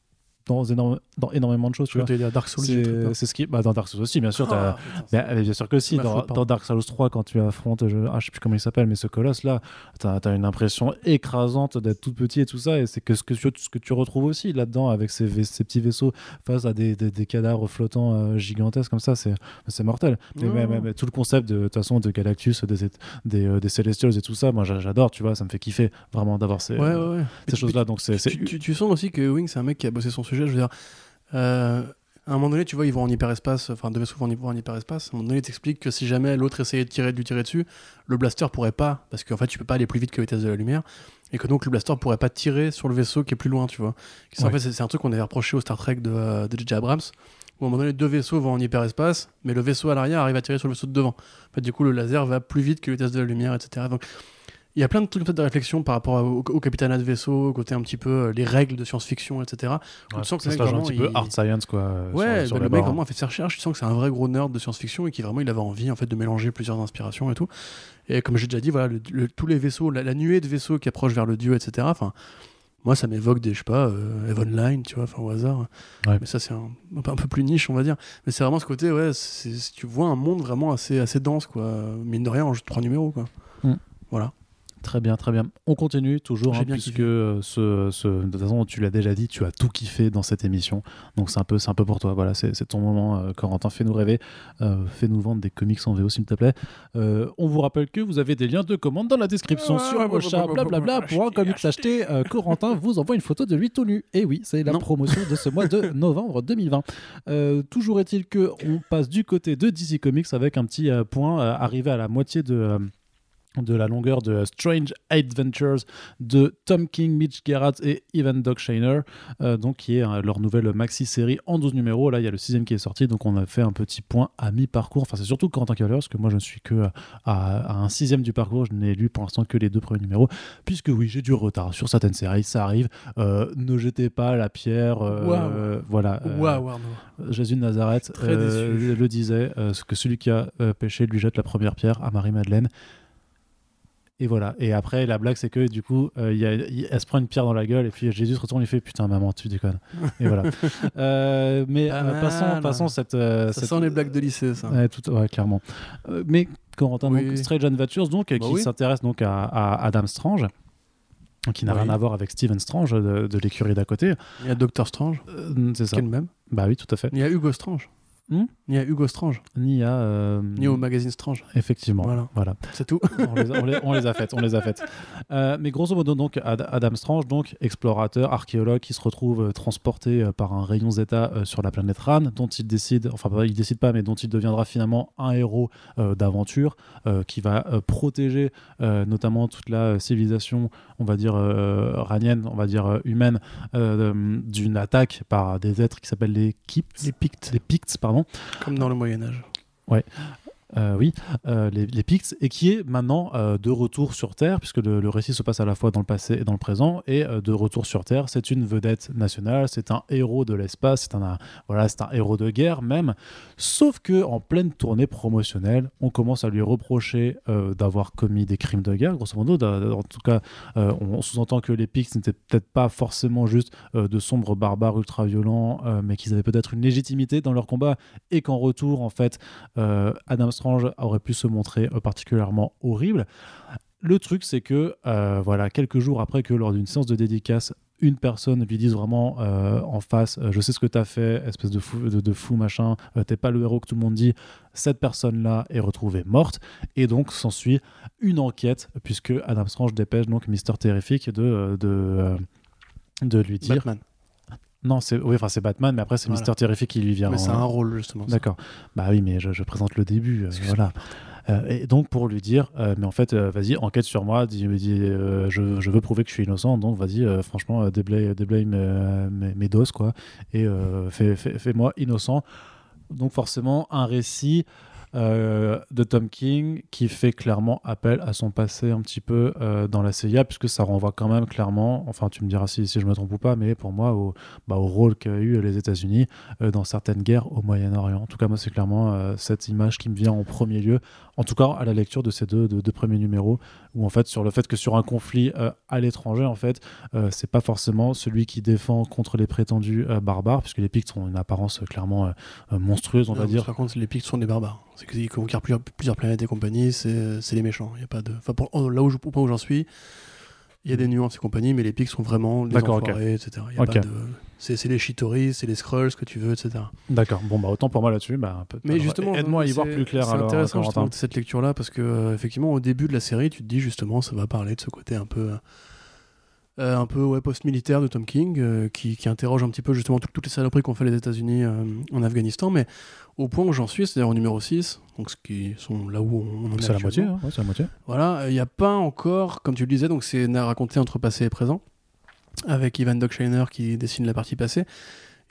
dans, énorme- dans énormément de choses, tu vois. dire Dark Souls, très C'est ce qui, bah, dans Dark Souls aussi, bien sûr. Ah, Bien, bien sûr que si, dans, Dark Souls 3, quand tu affrontes, je, ah, je sais plus comment il s'appelle, mais ce colosse là, t'as as une impression écrasante d'être tout petit et tout ça, et c'est que ce que, tu, ce que tu retrouves aussi là-dedans avec ces, ces petits vaisseaux face à des, des- des cadavres flottants euh, gigantesques comme ça, c'est mortel. Mais ouais. même tout le concept de, toute façon de Galactus, des, des, euh, des Celestials et tout ça, moi j'a- j'adore, tu vois, ça me fait kiffer vraiment d'avoir ces, Ouais, ouais, ouais. Mais ces choses-là. Donc c'est c'est- tu, tu- tu sens aussi que Wing, c'est un mec qui a bossé son sujet. Je veux dire, euh, à un moment donné, tu vois, ils vont en hyperespace, enfin, deux vaisseaux vont en hyperespace. À un moment donné, il t'explique que si jamais l'autre essayait de tirer, de lui tirer dessus, le blaster pourrait pas, parce qu'en fait, tu peux pas aller plus vite que la vitesse de la lumière, et que donc le blaster pourrait pas tirer sur le vaisseau qui est plus loin, tu vois. En fait, c'est un truc qu'on avait reproché au Star Trek de, de J.J. Abrams. Où à un moment donné, deux vaisseaux vont en hyperespace, mais le vaisseau à l'arrière arrive à tirer sur le vaisseau de devant. En fait, du coup, le laser va plus vite que la vitesse de la lumière, etc. Donc, il y a plein de trucs comme ça de réflexion par rapport au, au capitanat de vaisseau, au côté un petit peu euh, les règles de science-fiction, etc. ouais, tu sens que ça se un vraiment, petit peu il- hard science quoi. euh, Ouais, sur, sur bah, le mec vraiment a fait ses recherches, tu sens que c'est un vrai gros nerd de science-fiction et qui vraiment il avait envie en fait de mélanger plusieurs inspirations et tout. Et comme j'ai déjà dit, voilà, le- le- tous les vaisseaux, la, la nuée de vaisseaux qui approchent vers le dieu, etc. Enfin, moi ça m'évoque des, je sais pas, euh, Eve Online, tu vois, enfin au hasard. Ouais. Mais ça c'est un, un peu- peu plus niche, on va dire. Mais c'est vraiment ce côté, ouais, c'est- c'est- tu vois un monde vraiment assez, assez dense, quoi. Mine de rien, en juste trois numéros, quoi. Mm. Voilà. Très bien, très bien. On continue toujours, hein, bien puisque euh, ce, ce- de toute façon, tu l'as déjà dit, tu as tout kiffé dans cette émission. Donc c'est un peu, c'est un peu pour toi. Voilà, c'est ton moment, euh, Corentin. Fais-nous rêver, euh, fais-nous vendre des comics en VO, s'il te plaît. Euh, on vous rappelle que vous avez des liens de commande dans la description Ouais, sur ouais, Ocha, ouais, ouais, blablabla. Pour un comics acheté, Corentin vous envoie une photo de lui tout nu. Et oui, c'est la Non. promotion de ce mois de novembre 2020. Euh, toujours est-il que on passe du côté de DC Comics avec un petit point arrivé à la moitié de. De la longueur de Strange Adventures de Tom King, Mitch Gerrard et Evan Doc Shaner, euh, donc qui est euh, leur nouvelle maxi-série en 12 numéros. Là, il y a le sixième qui est sorti, donc on a fait un petit point à mi-parcours. Enfin, c'est surtout Quentin faire, parce que moi, je ne suis que euh, à, à un sixième du parcours. Je n'ai lu pour l'instant que les deux premiers numéros, puisque oui, j'ai du retard sur certaines séries, ça arrive. Euh, ne jetez pas la pierre. voilà. Jésus de Nazareth Très déçu. le disait, ce que celui qui a péché lui jette la première pierre à Marie-Madeleine. Et voilà. Et après, la blague, c'est que du coup, euh, y a- elle se prend une pierre dans la gueule et puis Jésus se retourne et fait Putain, maman, tu déconnes. Et voilà. Euh, mais euh, passons, mal. passons cette. euh, Ça cette- sent les blagues de lycée, ça. Ouais, tout, ouais, clairement. Euh, mais Corentin, Oui. donc, Strange Adventures, donc, euh, Bah qui oui. s'intéresse donc à, à Adam Strange, qui n'a Oui. rien à voir avec Stephen Strange de, de l'écurie d'à côté. Il y a Doctor Strange, Euh, c'est ça. qui est le même. Bah oui, tout à fait. Il y a Hugo Strange. Hmm y a Hugo Strange. Ni à. euh, Ni au magazine Strange. Effectivement. Voilà. voilà. C'est tout. on, les, on les- on les a faites, on les a faites. Euh, mais grosso modo, donc Ad- Adam Strange, donc explorateur, archéologue, qui se retrouve euh, transporté par un rayon Zeta sur la planète Ran, dont il décide, enfin il décide pas, mais dont il deviendra finalement un héros euh, d'aventure, qui va protéger notamment toute la civilisation, on va dire ranienne, on va dire humaine, euh, d'une attaque par des êtres qui s'appellent les Kipts, Les Pictes. les Picts, pardon. Comme dans le Moyen-Âge. Euh, oui, euh, les, les Picts, et qui est maintenant euh, de retour sur Terre, puisque le, récit se passe à la fois dans le passé et dans le présent, et de retour sur Terre, c'est une vedette nationale, c'est un héros de l'espace, c'est un, un- voilà, un héros de guerre même, sauf que en pleine tournée promotionnelle, on commence à lui reprocher d'avoir commis des crimes de guerre, grosso modo, en tout cas, on sous-entend que les Picts n'étaient peut-être pas forcément juste de sombres barbares ultra-violents, mais qu'ils avaient peut-être une légitimité dans leur combat, et qu'en retour, en fait, Adam Strange aurait pu se montrer euh, particulièrement horrible. Le truc, c'est que, euh, voilà, quelques jours après que lors d'une séance de dédicace, une personne lui dise vraiment euh, en face je sais ce que tu as fait espèce de fou, machin t'es pas le héros que tout le monde dit cette personne là est retrouvée morte et donc s'ensuit une enquête puisque Adam Strange dépêche donc Mister Terrific de de, de lui dire Batman. Non c'est oui enfin c'est Batman mais après c'est Voilà. Mister Terrific qui lui vient Mais c'est un rôle, justement. D'accord. Bah oui, mais je, je présente le début. euh, voilà. Euh, et donc pour lui dire, euh, mais en fait, vas-y, enquête sur moi. Dis, dis, je, je veux prouver que je suis innocent. Donc vas-y, franchement, déblaye, déblaye mes, mes, mes doses, quoi. Et fais- fais- fais-moi innocent. Donc forcément, un récit euh, de Tom King qui fait clairement appel à son passé un petit peu euh, dans la CIA, puisque ça renvoie quand même clairement, enfin tu me diras si, je me trompe ou pas, mais pour moi au, bah, rôle qu'a eu les États-Unis euh, dans certaines guerres au Moyen-Orient. En tout cas, moi, c'est clairement cette image qui me vient en premier lieu, en tout cas à la lecture de ces deux, de- deux premiers numéros, où en fait, sur le fait que sur un conflit euh, à l'étranger, en fait, euh, c'est pas forcément celui qui défend contre les prétendus euh, barbares, puisque les Pictes ont une apparence euh, clairement monstrueuse, on Non, va dire. Par contre, les Pictes sont des barbares. C'est qu'ils conquièrent plusieurs, plusieurs planètes et compagnie, c'est les méchants. Il y a pas de... enfin, pour- oh, là où je- au point où j'en suis, il y a des nuances et compagnie, mais les Pictes sont vraiment des enfoirés, etc. Il y a Ok. pas de... C'est les Chitori, c'est les Skrulls, ce que tu veux, etc. D'accord. Bon, bah autant pour moi là-dessus. Bah, peut- Mais alors, justement, aide-moi à y voir c'est- plus clair. C'est alors, intéressant justement cette lecture-là parce que euh, effectivement au début de la série, tu te dis justement ça va parler de ce côté un peu euh, un peu ouais, post-militaire de Tom King euh, qui, qui interroge un petit peu justement tout- toutes les saloperies qu'ont fait les États-Unis euh, en Afghanistan, mais au point où j'en suis, c'est-à-dire au numéro 6, donc ce qui sont là où on en est C'est la moitié. hein, ouais, c'est la moitié. Voilà, il n'y a pas encore, comme tu le disais, donc c'est à raconter entre passé et présent, avec Ivan Dockshiner qui dessine la partie passée.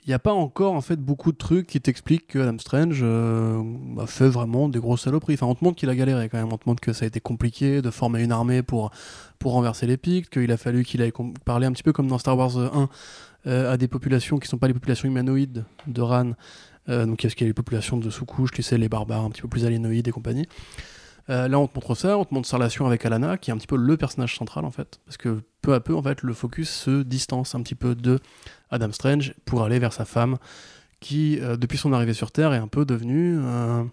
Il n'y a pas encore en fait beaucoup de trucs qui t'expliquent que Adam Strange euh, a fait vraiment des grosses saloperies. Enfin, on te montre qu'il a galéré quand même. On te montre que ça a été compliqué de former une armée pour, pour renverser les Pictes, qu'il a fallu qu'il aille parler un petit peu comme dans Star Wars 1 euh, à des populations qui ne sont pas les populations humanoïdes de Ran. Euh, donc, qu'il y a les populations de sous-couche, tu sais, les barbares un petit peu plus aliénoïdes et compagnie. Euh, là, on te montre ça, on te montre sa relation avec Alana, qui est un petit peu le personnage central en fait, parce que peu à peu, en fait, le focus se distance un petit peu de Adam Strange pour aller vers sa femme, qui, euh, depuis son arrivée sur Terre, est un peu devenue. euh,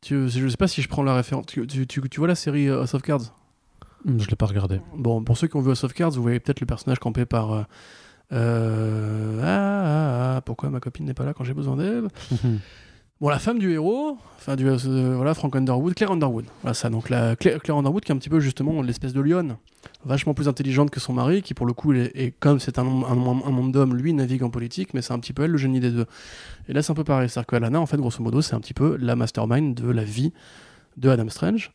tu, je sais pas si je prends la référence. Tu, tu- tu- tu vois la série euh, House of Cards? Hum, Je l'ai pas regardé. Bon, pour ceux qui ont vu House of Cards, vous voyez peut-être le personnage campé par. ah, ah, ah, pourquoi ma copine n'est pas là quand j'ai besoin d'elle? Bon, la femme du héros, enfin du euh, voilà Frank Underwood, Claire Underwood, voilà ça. Donc la Claire, Underwood qui est un petit peu justement l'espèce de lionne, vachement plus intelligente que son mari, qui pour le coup est- comme c'est un, un, un monde d'hommes, lui navigue en politique, mais c'est un petit peu elle le génie des deux. Et là c'est un peu pareil, c'est-à-dire que Alana en fait grosso modo c'est un petit peu la mastermind de la vie de Adam Strange.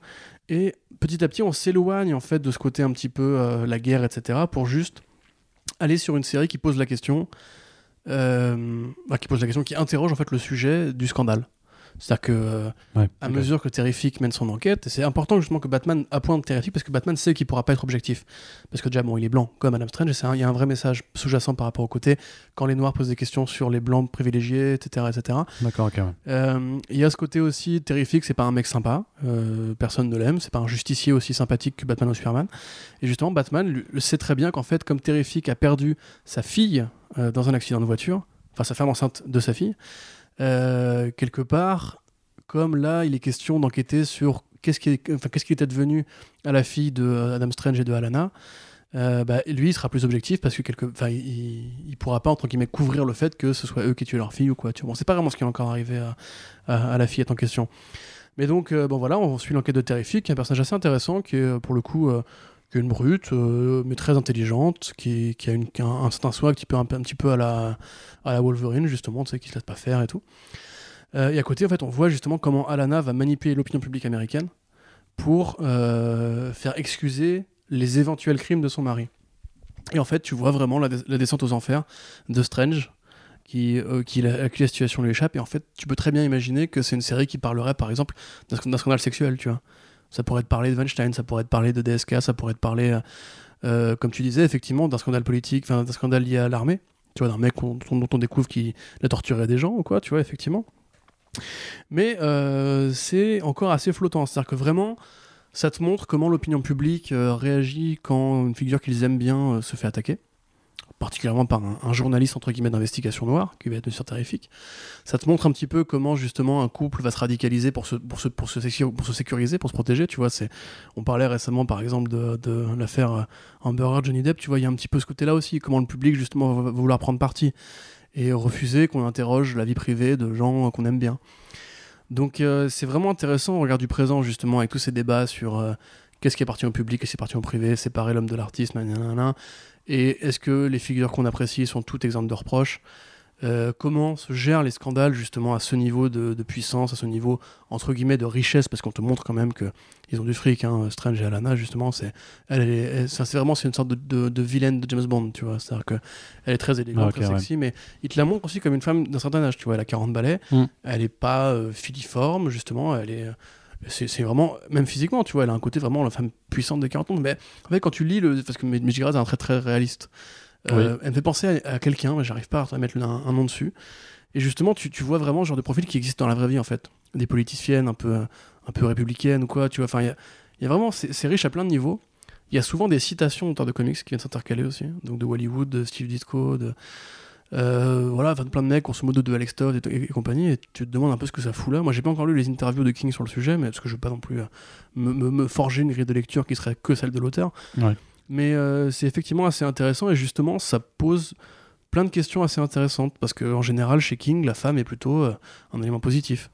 Et petit à petit on s'éloigne en fait de ce côté un petit peu euh, la guerre etc. pour juste aller sur une série qui pose la question euh, qui pose la question, qui interroge en fait le sujet du scandale. C'est-à-dire que euh, Ouais, à mesure que Terrific mène son enquête, c'est important justement que Batman appointe Terrific parce que Batman sait qu'il pourra pas être objectif. Parce que déjà, bon, il est blanc comme Adam Strange, et il y a un vrai message sous-jacent par rapport au côté quand les Noirs posent des questions sur les blancs privilégiés, etc. etc. D'accord, ok. ouais. Euh, Il y a ce côté aussi, Terrific, c'est pas un mec sympa, euh, personne ne l'aime, c'est pas un justicier aussi sympathique que Batman ou Superman. Et justement, Batman lui- sait très bien qu'en fait, comme Terrific a perdu sa fille dans un accident de voiture, enfin sa femme enceinte de sa fille, euh, quelque part, comme là, il est question d'enquêter sur qu'est-ce qui, est- enfin, qu'est-ce devenu à la fille de euh, Adam Strange et de Alana. euh, bah, lui, il sera plus objectif parce que quelque, enfin, il, pourra pas entre guillemets couvrir le fait que ce soit eux qui tuent leur fille ou quoi. Tu vois. Bon, c'est pas vraiment ce qui est encore arrivé à, la fillette en question. Mais donc, bon voilà, on suit l'enquête de Terrific, qui est un personnage assez intéressant, qui est pour le coup une brute, euh, mais très intelligente, qui, a, un, certain swag un petit peu, à la, à la Wolverine, justement, tu sais, qui se laisse pas faire et tout. Euh, et à côté, en fait, on voit justement comment Alana va manipuler l'opinion publique américaine pour euh, faire excuser les éventuels crimes de son mari. Et en fait, tu vois vraiment la, descente aux enfers de Strange, qui, qui la, à qui la situation lui échappe. Et en fait, tu peux très bien imaginer que c'est une série qui parlerait, par exemple, d'un scandale sexuel, tu vois. Ça pourrait te parler de Weinstein, ça pourrait te parler de DSK, ça pourrait te parler, euh, euh, comme tu disais, effectivement, d'un scandale politique, d'un scandale lié à l'armée. Tu vois, d'un mec dont on découvre qu'il a torturé des gens ou quoi, tu vois, effectivement. Mais euh, c'est encore assez flottant. C'est-à-dire que vraiment, ça te montre comment l'opinion publique réagit quand une figure qu'ils aiment bien se fait attaquer. Particulièrement par un, journaliste entre guillemets d'investigation noire, qui va être sûr terrifique. Ça te montre un petit peu comment justement un couple va se radicaliser pour se, pour se, pour se, pour se sécuriser, pour se protéger. Tu vois, c'est, on parlait récemment par exemple de, de l'affaire euh, Amber Heard, Johnny Depp. Tu vois, il y a un petit peu ce côté-là aussi, comment le public justement va, va vouloir prendre parti et refuser qu'on interroge la vie privée de gens qu'on aime bien. Donc euh, c'est vraiment intéressant au regard du présent justement avec tous ces débats sur euh, qu'est-ce qui appartient au public, qu'est-ce qui appartient au privé, séparer l'homme de l'artiste, nanana. Et est-ce que les figures qu'on apprécie sont toutes exemptes de reproches? Euh, comment se gèrent les scandales justement à ce niveau de, de puissance, à ce niveau entre guillemets de richesse, parce qu'on te montre quand même que ils ont du fric. Hein, Strange et Alana justement, c'est elle, c'est vraiment c'est une sorte de, de- de vilaine de James Bond, tu vois. C'est-à-dire que elle est très élégante, Ah, très sexy, mais il te la montre aussi comme une femme d'un certain âge. Tu vois, elle a 40 balais, Mm. elle est pas euh, filiforme justement, elle est c'est vraiment, même physiquement, tu vois, elle a un côté vraiment la femme puissante de 40 ans. Mais en fait, quand tu lis le. Parce que Magic est un trait très réaliste. Euh, Elle me fait penser à, à quelqu'un, mais j'arrive pas à mettre un, un nom dessus. Et justement, tu, tu vois vraiment le genre de profil qui existe dans la vraie vie, en fait. Des politiciennes un peu, un peu républicaines ou quoi, tu vois. Enfin, il y y a vraiment. C'est c'est riche à plein de niveaux. Il y a souvent des citations d'auteurs de comics qui viennent s'intercaler aussi. Donc de Hollywood, de Steve Ditko, de. Euh, voilà, enfin, plein de mecs, grosso modo de Alex Todd et, et compagnie, et tu te demandes un peu ce que ça fout là. Moi, j'ai pas encore lu les interviews de King sur le sujet, mais parce que je veux pas non plus euh, me, me- me forger une grille de lecture qui serait que celle de l'auteur. Ouais. Mais euh, c'est effectivement assez intéressant et justement, ça pose plein de questions assez intéressantes parce qu'en général, chez King, la femme est plutôt euh, un élément positif.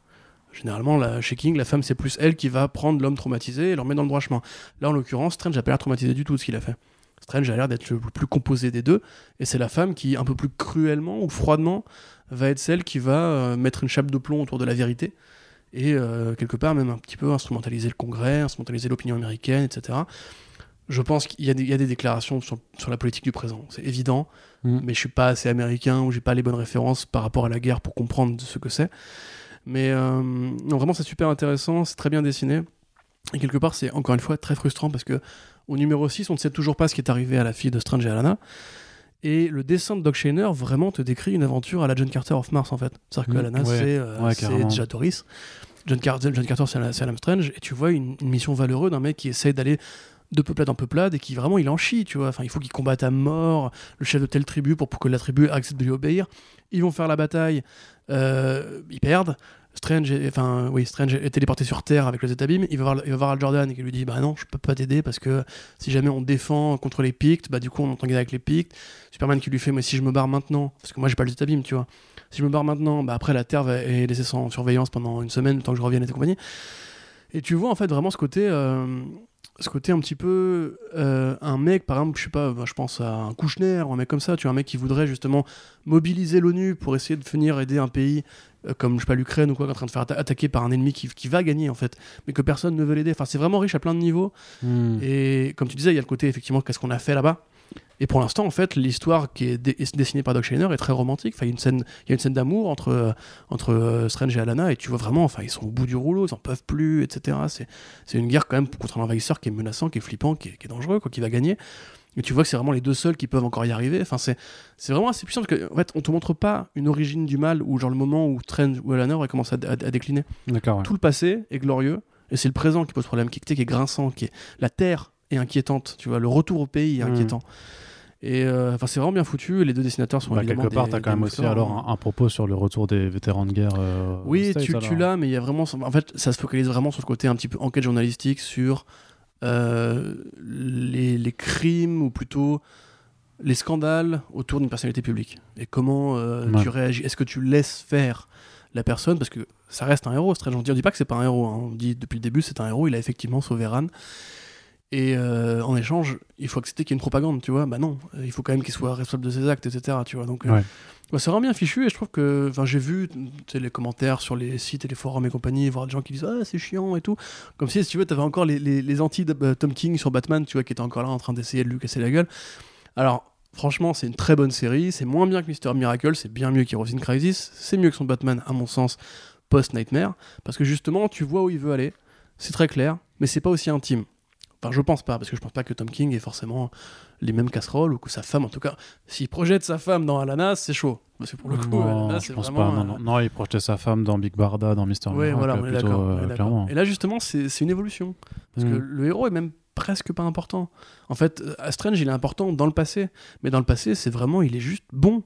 Généralement, la, chez King, la femme, c'est plus elle qui va prendre l'homme traumatisé et le remettre dans le droit chemin. Là, en l'occurrence, Strange n'a pas l'air traumatisé du tout de ce qu'il a fait. Strange a l'air d'être le plus composé des deux, et c'est la femme qui, un peu plus cruellement ou froidement, va être celle qui va euh, mettre une chape de plomb autour de la vérité, et euh, quelque part même un petit peu instrumentaliser le Congrès, instrumentaliser l'opinion américaine, etc. Je pense qu'il y, a des- il y a des déclarations sur, sur la politique du présent, c'est évident, Mm. mais je suis pas assez américain ou j'ai pas les bonnes références par rapport à la guerre pour comprendre ce que c'est. Mais euh, non, vraiment, c'est super intéressant, c'est très bien dessiné. Et quelque part, c'est encore une fois très frustrant parce que au numéro 6, on ne sait toujours pas ce qui est arrivé à la fille de Strange et Alana. Et le dessin de Doc Shaner vraiment te décrit une aventure à la John Carter of Mars en fait. C'est-à-dire que Mm, Alana, ouais, c'est euh, ouais, carrément. Jack Doris. John, Car- John Carter, c'est Ala- c'est Alan Strange. Et tu vois une, une mission valeureuse d'un mec qui essaie d'aller de peuplade en peuplade et qui vraiment il en chie, tu vois. Enfin, il faut qu'il combatte à mort le chef de telle tribu pour, pour que la tribu accepte de lui obéir. Ils vont faire la bataille, euh, ils perdent. Strange, est, enfin oui, Strange est téléporté sur Terre avec le Zetabim. Il va voir, il va voir Al Jordan qui lui dit bah non, je peux pas t'aider parce que si jamais on défend contre les Pictes, bah du coup on entend guerre avec les Pictes. Superman qui lui fait mais si je me barre maintenant, parce que moi j'ai pas le Zetabim, tu vois. Si je me barre maintenant, bah après la Terre va est laissée sans surveillance pendant une semaine, le temps que je revienne et compagnie. Et tu vois en fait vraiment ce côté, euh, ce côté un petit peu euh, un mec, par exemple, je sais pas, bah, je pense à un Kouchner ou un mec comme ça, tu vois, un mec qui voudrait justement mobiliser l'ONU pour essayer de venir aider un pays euh, comme je sais pas l'Ukraine ou quoi, qui est en train de faire atta- attaquer par un ennemi qui, qui va gagner en fait, mais que personne ne veut l'aider. Enfin, c'est vraiment riche à plein de niveaux. Mm. Et comme tu disais, il y a le côté effectivement qu'est-ce qu'on a fait là-bas? Et pour l'instant, en fait, l'histoire qui est dé- est dessinée par Doc Shaner est très romantique. Enfin, il y a une scène, il y a une scène d'amour entre euh, entre euh, Strange et Alana, et tu vois vraiment, enfin, ils sont au bout du rouleau, ils en peuvent plus, etc. C'est une guerre quand même contre un envahisseur qui est menaçant, qui est flippant, qui est, qui est dangereux, quoi, qui va gagner. Et tu vois que c'est vraiment les deux seuls qui peuvent encore y arriver. Enfin, c'est c'est vraiment assez puissant parce qu'en en fait, on te montre pas une origine du mal ou genre le moment où Strange ou Alana auraient commencé à, à- à décliner D'accord, ouais. tout le passé est glorieux et c'est le présent qui pose problème, qui, qui est grinçant, qui est la terre est inquiétante, tu vois, le retour au pays est Mm. inquiétant. Et euh, enfin, c'est vraiment bien foutu. Les deux dessinateurs sont Bah, évidemment quelque part, des- tu as quand même aussi alors un, un propos sur le retour des vétérans de guerre. euh, Oui, States, tu, tu l'as, mais il y a vraiment. En fait, ça se focalise vraiment sur le côté un petit peu enquête journalistique sur euh, les, les crimes ou plutôt les scandales autour d'une personnalité publique et comment Ouais. tu réagis. Est-ce que tu laisses faire la personne? Parce que ça reste un héros, c'est très gentil. On dit pas que c'est pas un héros. hein. On dit depuis le début c'est un héros. Il a effectivement sauvé Ran. Et euh, en échange, il faut accepter qu'il y ait une propagande, tu vois. Bah non, euh, il faut quand même qu'il soit responsable de ses actes, etc. Tu vois. Donc, euh, bah, c'est vraiment bien fichu et je trouve que enfin, j'ai vu les commentaires sur les sites et les forums et compagnie, voir des gens qui disent ah c'est chiant et tout, comme si si tu veux t'avais encore les, les, les anti Tom King sur Batman, tu vois, qui étaient encore là en train d'essayer de lui casser la gueule. Alors franchement c'est une très bonne série, c'est moins bien que Mister Miracle, c'est bien mieux qu'Heroes in Crisis, c'est mieux que son Batman à mon sens post Nightmare, parce que justement tu vois où il veut aller, c'est très clair, mais c'est pas aussi intime. Enfin, je pense pas, parce que je pense pas que Tom King ait forcément les mêmes casseroles, ou que sa femme, en tout cas, s'il projette sa femme dans Alana, c'est chaud. Parce que pour le coup, non, Alana, je pense vraiment. pas. Non, non, non, il projetait sa femme dans Big Barda, dans Mister Ouais, voilà, euh. Et là, justement, c'est une évolution. Parce que Mm. le héros est même presque pas important. En fait, euh, Strange, il est important dans le passé, mais dans le passé, c'est vraiment, il est juste bon.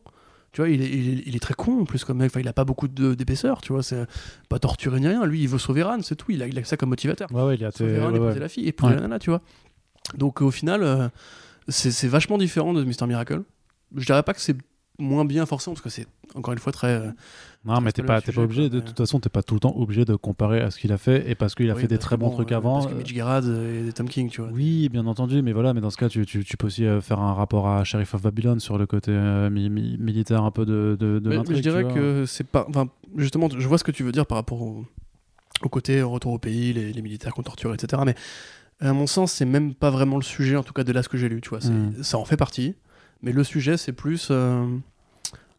Tu vois, il est, il est, il est très con en plus comme mec. Enfin, il a pas beaucoup d'épaisseur, tu vois. C'est pas torturé ni rien. Lui, il veut sauver Ran, c'est tout. Il a, il a ça comme motivateur. Ouais, ouais, il a. Sauver Ran, ouais, épouser ouais. la fille, Ouais. la nana, tu vois. Donc au final, euh, c'est vachement différent de Mr. Miracle. Je dirais pas que c'est moins bien forcément, parce que c'est encore une fois très. Euh, Non, mais t'es pas, sujet, pas obligé. De toute façon, t'es pas tout le temps obligé de comparer à ce qu'il a fait et parce qu'il a oui, fait des très bons bon, trucs euh, avant. Parce que euh, Mitch Gerrard et Tom King, tu vois. Oui, bien entendu, mais voilà, mais dans ce cas, tu, tu, tu peux aussi euh, faire un rapport à Sheriff of Babylon sur le côté euh, mi- mi- militaire un peu de, de, de Mais, je dirais que c'est pas. Enfin, justement, je vois ce que tu veux dire par rapport au, au côté retour au pays, les, les militaires qu'on torture, etc. Mais à mon sens, c'est même pas vraiment le sujet, en tout cas de là ce que j'ai lu. Tu vois, C'est- Mm. ça en fait partie, mais le sujet, c'est plus euh,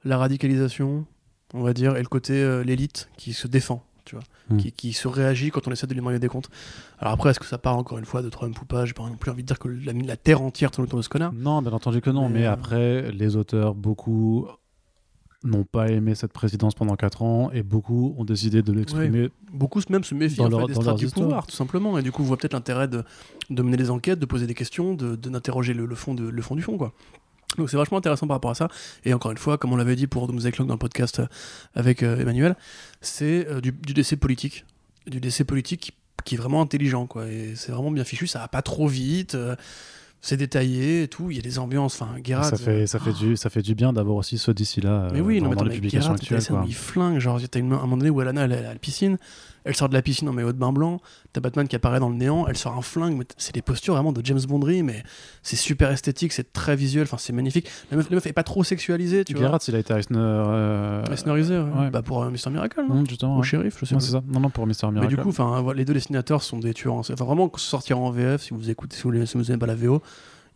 la radicalisation, on va dire, et le côté euh, l'élite qui se défend. Tu vois, Mm. qui, qui se réagit quand on essaie de lui marier des comptes. Alors après, est-ce que ça part encore une fois de Trump ou pas J'ai pas non plus envie de dire que la, la terre entière tourne autour de ce connard. Non, bien entendu que non, Mais, mais, euh, après, les auteurs, beaucoup n'ont pas aimé cette présidence pendant 4 ans et beaucoup ont décidé de l'exprimer. Beaucoup même se méfient en leur- fait, des strates du histoires. pouvoir, tout simplement, et du coup voient peut-être l'intérêt de, de mener des enquêtes, de poser des questions, de, de- d'interroger le, le fond de, le fond du fond, quoi. Donc c'est vachement intéressant par rapport à ça. Et encore une fois, comme on l'avait dit pour Doomsday Clock dans le podcast euh, avec euh, Emmanuel, c'est euh, du, du décès politique, du décès politique qui, qui est vraiment intelligent, quoi. Et c'est vraiment bien fichu, ça va pas trop vite. euh, c'est détaillé et tout, il y a des ambiances, enfin, Geralt, ça, fait, ça, fait du, ça fait du bien d'avoir aussi ce d'ici-là mais oui, dans, non, mais dans les publications la actuelles. Quoi. où il flingue, genre, t'as un moment donné où Alana, elle est à la piscine, elle sort de la piscine en maillot de bain blanc, t'as Batman qui apparaît dans le néant, elle sort un flingue, mais c'est des postures vraiment de James Bondery, mais c'est super esthétique, c'est très visuel, enfin, c'est magnifique. La meuf, la meuf est pas trop sexualisée, tu vois. Geralt, il a été Eisner. Euh... Eisnerisé, ouais. ouais. Bah, pour euh, Mr. Miracle, non non, justement. Ouais. Sheriff, je sais Non, pas. c'est ça. Non, non, pour Mais Miracle. du coup, enfin, les deux dessinateurs sont des tueurs. Enfin, vraiment, sortir en VF, si vous écoutez, si vous n'aimez pas la VO,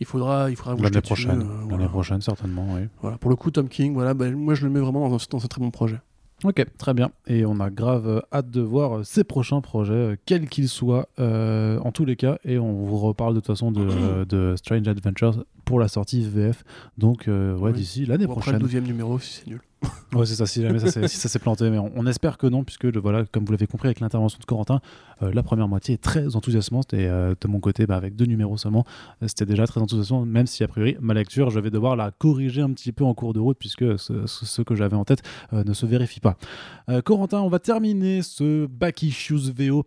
il faudra, il faudra vous L'année prochaine. euh, L'année voilà. prochaine, certainement, oui. Voilà. Pour le coup, Tom King, voilà, bah, moi je le mets vraiment dans un, dans un très bon projet. Ok, très bien. Et on a grave hâte de voir ses prochains projets, euh, quels qu'ils soient, euh, en tous les cas. Et on vous reparle de toute façon de, de Strange Adventures pour la sortie VF. Donc, euh, ouais, Oui. d'ici l'année Ou après le prochaine. 12 numéro, si c'est nul. Ouais, c'est ça, si jamais ça si s'est planté. Mais on, espère que non, puisque le- voilà, comme vous l'avez compris avec l'intervention de Corentin, euh, la première moitié est très enthousiasmante. Et euh, de mon côté, bah, avec deux numéros seulement, c'était déjà très enthousiasmant, même si a priori, ma lecture, je vais devoir la corriger un petit peu en cours de route, puisque ce, que j'avais en tête euh, ne se vérifie pas. Corentin, on va terminer ce Back Issues VO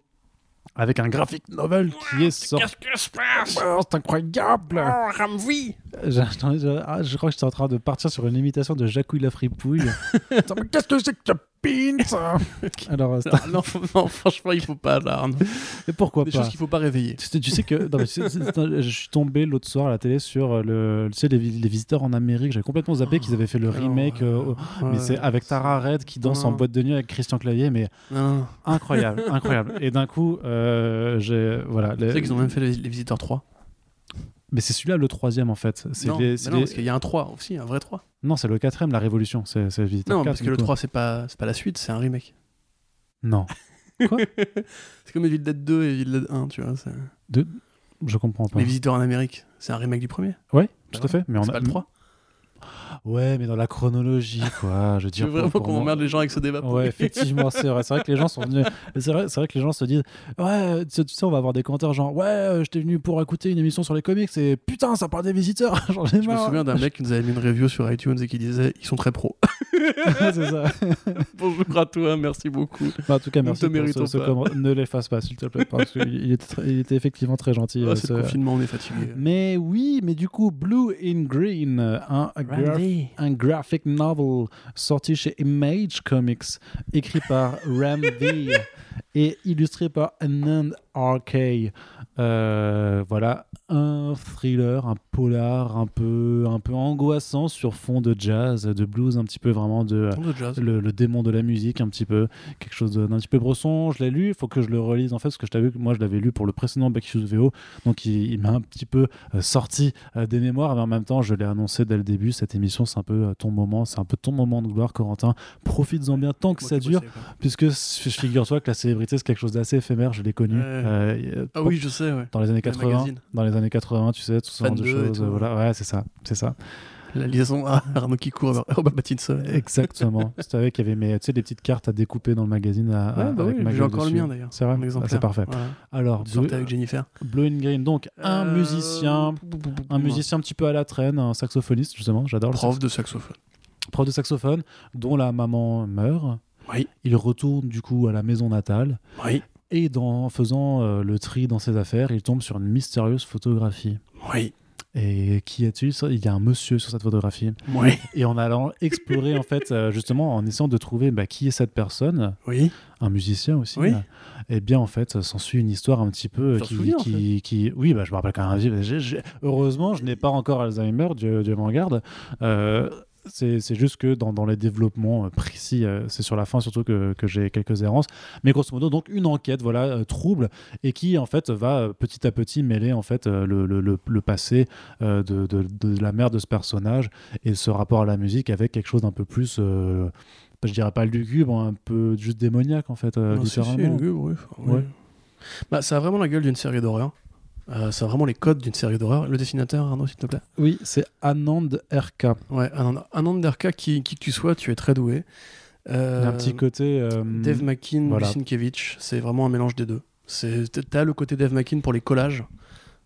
avec un graphic novel qui est sorti. que se passe? Oh, c'est incroyable! Oh, Ramvi Je, je- ah, je crois que j'étais en train de partir sur une imitation de Jacouille la fripouille. Qu'est-ce que c'est que ce pins Alors, euh, non, non, faut- non, franchement, il faut pas là. Arnaud. et pourquoi Des pas choses qu'il faut pas réveiller. tu sais, tu sais que non, mais tu sais, c'est- c'est- je suis tombé l'autre soir à la télé sur euh, le, tu sais, les, vi- les visiteurs en Amérique. J'avais complètement zappé qu'ils avaient fait le remake, euh, au- mais c'est avec Tara Red qui danse en Non. boîte de nuit avec Christian Clavier, mais Non. incroyable, incroyable. Et d'un coup, euh, j'ai voilà. les- Tu sais qu'ils ont même fait les, les Visiteurs 3 Mais c'est celui-là le troisième en fait. Non, les- non les- parce qu'il y a un 3 aussi, un vrai 3. non, c'est le quatrième, la Révolution. C'est c'est Visiteur Non, 4, parce que le coup. 3, c'est pas, c'est pas la suite, c'est un remake. Non, c'est comme Evil Dead 2 et Evil Dead 1, tu vois. c'est- je comprends pas. Les Visiteurs en Amérique, c'est un remake du premier. Ouais, tout Bah à fait. Mais on C'est a pas le 3. Ouais, mais dans la chronologie, quoi. Je veux dire. vraiment qu'on moi- emmerde les gens avec ce débat Ouais, effectivement, c'est vrai. C'est vrai que les gens sont venus. C'est vrai, c'est vrai que les gens se disent Ouais, tu sais, on va avoir des commentaires genre Ouais, euh, j'étais venu pour écouter une émission sur les comics et putain, ça parle des visiteurs. J'en ai Je me souviens d'un mec qui nous avait mis une review sur iTunes et qui disait ils sont très pros. c'est ça. Bonjour à toi, merci beaucoup. Bah, en tout cas, Nous merci te pour ce, méritons ce pas. comment- Ne l'efface pas, s'il te plaît, parce qu'il il était, très- il était effectivement très gentil. Ah, euh, c'est ce- confinement, on est fatigué. Mais oui, mais du coup, Blue in Green, un, un graph- Un graphic novel sorti chez Image Comics, écrit par Ram V et illustré par Anand RK. Euh, voilà, un thriller, un polar un peu, un peu angoissant sur fond de jazz, de blues, un petit peu vraiment de le, le démon de la musique, un petit peu, quelque chose d'un petit peu bresson. Je l'ai lu, il faut que je le relise en fait, parce que je t'avais que moi je l'avais lu pour le précédent Back Issues VO, donc il, il m'a un petit peu euh, sorti euh, des mémoires, mais en même temps je l'ai annoncé dès le début. Cette émission, c'est un peu ton moment, c'est un peu ton moment de gloire, Corentin. Profites-en bien tant que ça dure, quoi. puisque figure-toi que la célébrité c'est quelque chose d'assez éphémère, je l'ai connu. Ah oui, je sais, ouais. dans les années Le 80, magazine. dans les années 80, tu sais, tout ce genre de choses. tout. voilà, ouais, c'est ça, c'est ça. La liaison à Arnaud qui court Robert Pattinson. Exactement. C'était avec, il y avait mes, tu sais, des petites cartes à découper dans le magazine. À, Ouais, bah avec oui, j'ai encore le mien d'ailleurs. C'est vrai Ah. C'est parfait. Voilà. Alors, Blue, avec Jennifer. Blue and Green, donc un Euh, musicien, un musicien un petit peu à la traîne, un saxophoniste justement, j'adore le Prof de saxophone. sax- prof de saxophone, dont la maman meurt. Oui. Il retourne du coup à la maison natale Oui. Et dans, en faisant euh, le tri dans ses affaires, il tombe sur une mystérieuse photographie. Oui. Et qui est-il? Il y a un monsieur sur cette photographie. Oui. Et en allant explorer, en fait, euh, justement, en essayant de trouver bah, qui est cette personne, Oui. un musicien aussi, Oui. là, eh bien, en fait, s'ensuit une histoire un petit peu qui, en qui, qui- Oui, bah, je me rappelle quand même. j'ai- j'ai- Heureusement, je n'ai pas encore Alzheimer, Dieu, Dieu m'en garde. Euh, c'est juste que dans, dans les développements euh, précis, euh, c'est sur la fin surtout que, que j'ai quelques errances. Mais grosso modo, donc une enquête, voilà, euh, trouble, et qui en fait va petit à petit mêler en fait le, le, le- le passé de, de, de la mère de ce personnage et ce rapport à la musique avec quelque chose d'un peu plus, euh, je dirais pas lugubre, un peu juste démoniaque en fait, Non, si, lugubre, oui. Enfin, oui. Ouais. Bah, ça a vraiment la gueule d'une série d'horreur. Euh, a vraiment les codes d'une série d'horreur. Le dessinateur, Arnaud, s'il te plaît. Oui, c'est Anand RK. Ouais, un, un Anderka, qui, qui que tu sois, tu es très doué. A un Euh, petit côté. euh, Dave McKean, voilà. C'est vraiment un mélange des deux. C'est- T'as le côté Dave McKean pour les collages,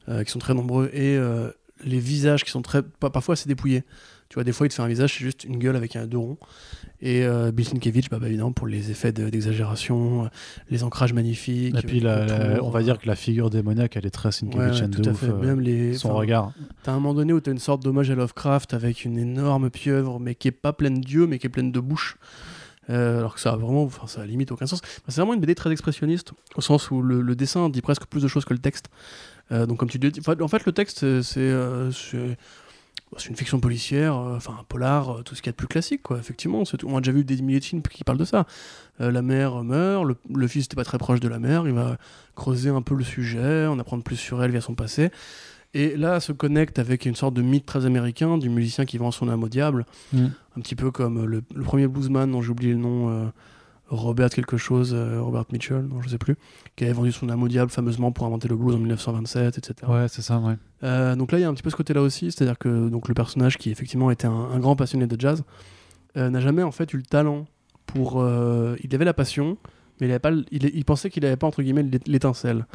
euh, qui sont très nombreux, et euh, les visages qui sont très. pa- Parfois assez dépouillés. Tu vois, des fois, il te fait un visage, c'est juste une gueule avec un deux ronds. Et euh, Bill Sienkiewicz, bah, bah, évidemment, pour les effets de- d'exagération, euh, les ancrages magnifiques. Et puis, la- la- autour. on va dire que la figure démoniaque, elle est très Ouais, Sienkiewiczienne tout de à ouf. fait. euh, Même les, son regard. T'as un moment donné où t'as une sorte d'hommage à Lovecraft avec une énorme pieuvre, mais qui est pas pleine d'yeux, mais qui est pleine de bouche. Euh, alors que ça a vraiment, enfin, ça a limite aucun sens. C'est vraiment une BD très expressionniste, au sens où le, le dessin dit presque plus de choses que le texte. Euh, donc, comme tu dis, en fait, le texte, c'est- c'est euh, c'est- c'est une fiction policière, euh, enfin un polar, euh, tout ce qu'il y a de plus classique, quoi. Effectivement, on a déjà vu des milliers de films qui parlent de ça. Euh, la mère meurt, le, le fils n'était pas très proche de la mère, il va creuser un peu le sujet, en apprendre plus sur elle via son passé. Et là, se connecte avec une sorte de mythe très américain du musicien qui vend son âme au diable, Mm. un petit peu comme le, le premier bluesman dont j'ai oublié le nom, euh, Robert quelque chose, euh, Robert Mitchell, non, je sais plus, qui avait vendu son âme au diable fameusement pour inventer le blues en 1927, etc. Ouais, c'est ça, ouais. Euh, donc là, il y a un petit peu ce côté-là aussi, c'est-à-dire que donc, le personnage qui effectivement était un, un grand passionné de jazz euh, n'a jamais en fait eu le talent pour. il avait la passion, mais il, avait pas, il, il pensait qu'il n'avait pas entre guillemets l'é- l'étincelle.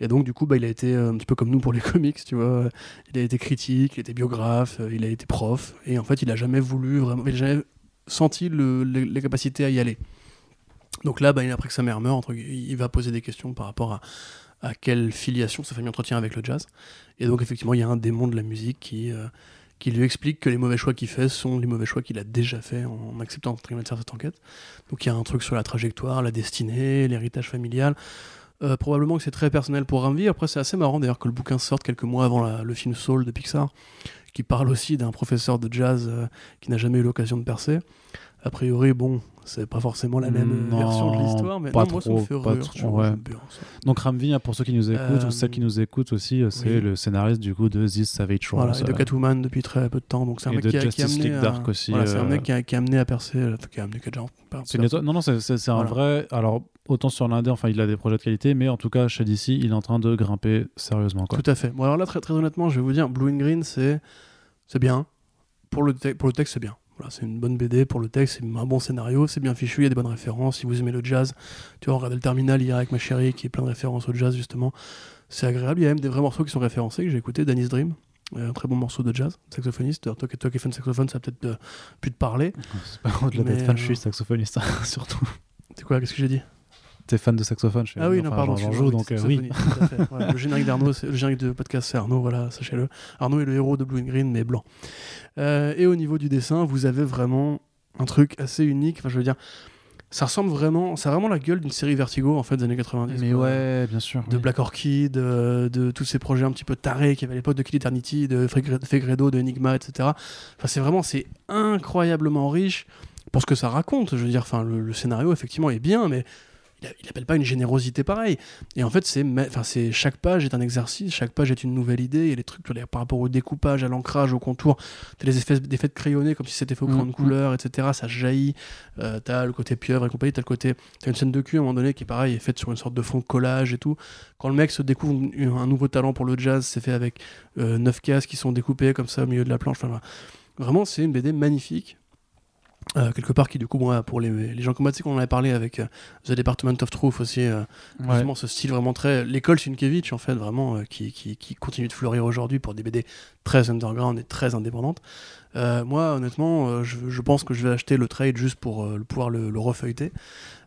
Et donc du coup, bah, il a été euh, un petit peu comme nous pour les comics, tu vois. Il a été critique, il était biographe, euh, il a été prof, et en fait, il a jamais voulu vraiment, il a jamais senti le- les, les capacités à y aller. Donc là, bah, après que sa mère meurt, il va poser des questions par rapport à, à quelle filiation sa famille entretient avec le jazz. Et donc effectivement, il y a un démon de la musique qui, euh, qui lui explique que les mauvais choix qu'il fait sont les mauvais choix qu'il a déjà fait en acceptant de faire cette enquête. Donc il y a un truc sur la trajectoire, la destinée, l'héritage familial. Euh, probablement que c'est très personnel pour Ramvi. Après, c'est assez marrant d'ailleurs que le bouquin sorte quelques mois avant le film Soul de Pixar, qui parle aussi d'un professeur de jazz euh, qui n'a jamais eu l'occasion de percer. A priori, bon, c'est pas forcément la même euh, Non, version de l'histoire, mais pas non, moi ça me trop, fait pas rire. trop, ouais. j'aime bien ça. Donc Ramvi, hein, pour ceux qui nous écoutent Euh, ou celles qui nous écoutent aussi, euh, c'est oui. le scénariste du coup de This Savage Voilà, Rose. et de Catwoman depuis très peu de temps. Donc c'est un mec qui a, qui a amené à- Dark aussi, Voilà, c'est un mec qui a, qui a amené à percer, qui a amené une étoile- Non, non, c'est un Voilà. vrai. Alors, autant sur l'indé, enfin, il a des projets de qualité, mais en tout cas, chez DC, il est en train de grimper sérieusement. Quoi. Tout à fait. Bon alors là très, très honnêtement, je vais vous dire, Blue and Green c'est bien. Pour le pour le texte c'est bien. Voilà, c'est une bonne BD pour le texte, c'est un bon scénario, c'est bien fichu, il y a des bonnes références. Si vous aimez le jazz, tu vois, on regardait le Terminal hier avec ma chérie qui est plein de références au jazz justement. C'est agréable. Il y a même des vrais morceaux qui sont référencés que j'ai écouté. Danny's Dream, euh, un très bon morceau de jazz, saxophoniste. Alors, toi, toi qui es fan de saxophone, ça peut-être euh, plus te parler. C'est pas au-delà d'être fan, euh, je suis saxophoniste, surtout. C'est quoi Qu'est-ce que j'ai dit? T'es fan de saxophone je suis- Ah oui, enfin, non, pardon. Excuse-moi, joue, donc euh, oui. saxophoniste, tout à fait. Ouais, le générique d'Arnaud, le générique de podcast, c'est Arnaud, voilà, sachez-le. Arnaud est le héros de Blue and Green, mais blanc. Euh, et au niveau du dessin, vous avez vraiment un truc assez unique. Enfin, je veux dire, ça ressemble vraiment, ça a vraiment la gueule d'une série Vertigo en fait des années 90. Mais quoi. ouais, bien sûr. De oui. Black Orchid, euh, de tous ces projets un petit peu tarés qu'il y avait à l'époque de Kill Eternity, de Fegre- Fegredo, de Enigma, etc. Enfin, c'est vraiment, c'est incroyablement riche pour ce que ça raconte. Je veux dire, enfin, le, le scénario effectivement est bien, mais il, a- il appelle pas une générosité pareille. Et en fait, c'est, enfin, c'est chaque page est un exercice, chaque page est une nouvelle idée. Et les trucs par rapport au découpage, à l'ancrage, au contour, t'as les effets, d'effets de crayonné comme si c'était fait au crayon Mm, de mm. couleur, etc. Ça jaillit. Euh, t'as le côté pieuvre et compagnie. T'as le côté, t'as une scène de cul à un moment donné qui est pareil, est faite sur une sorte de fond de collage et tout. Quand le mec se découvre un nouveau talent pour le jazz, c'est fait avec euh, neuf cases qui sont découpées comme ça au milieu de la planche. Enfin. Vraiment, c'est une BD magnifique. Euh, quelque part qui du coup moi pour les, les gens comme moi tu sais qu'on en avait parlé avec euh, The Department of Truth aussi euh, Ouais. justement ce style vraiment très l'école Sienkiewicz en fait vraiment qui, qui, qui continue de fleurir aujourd'hui pour des BD très underground et très indépendantes Euh, moi honnêtement euh, je, je pense que je vais acheter le trade juste pour euh, pouvoir le, le refeuilleter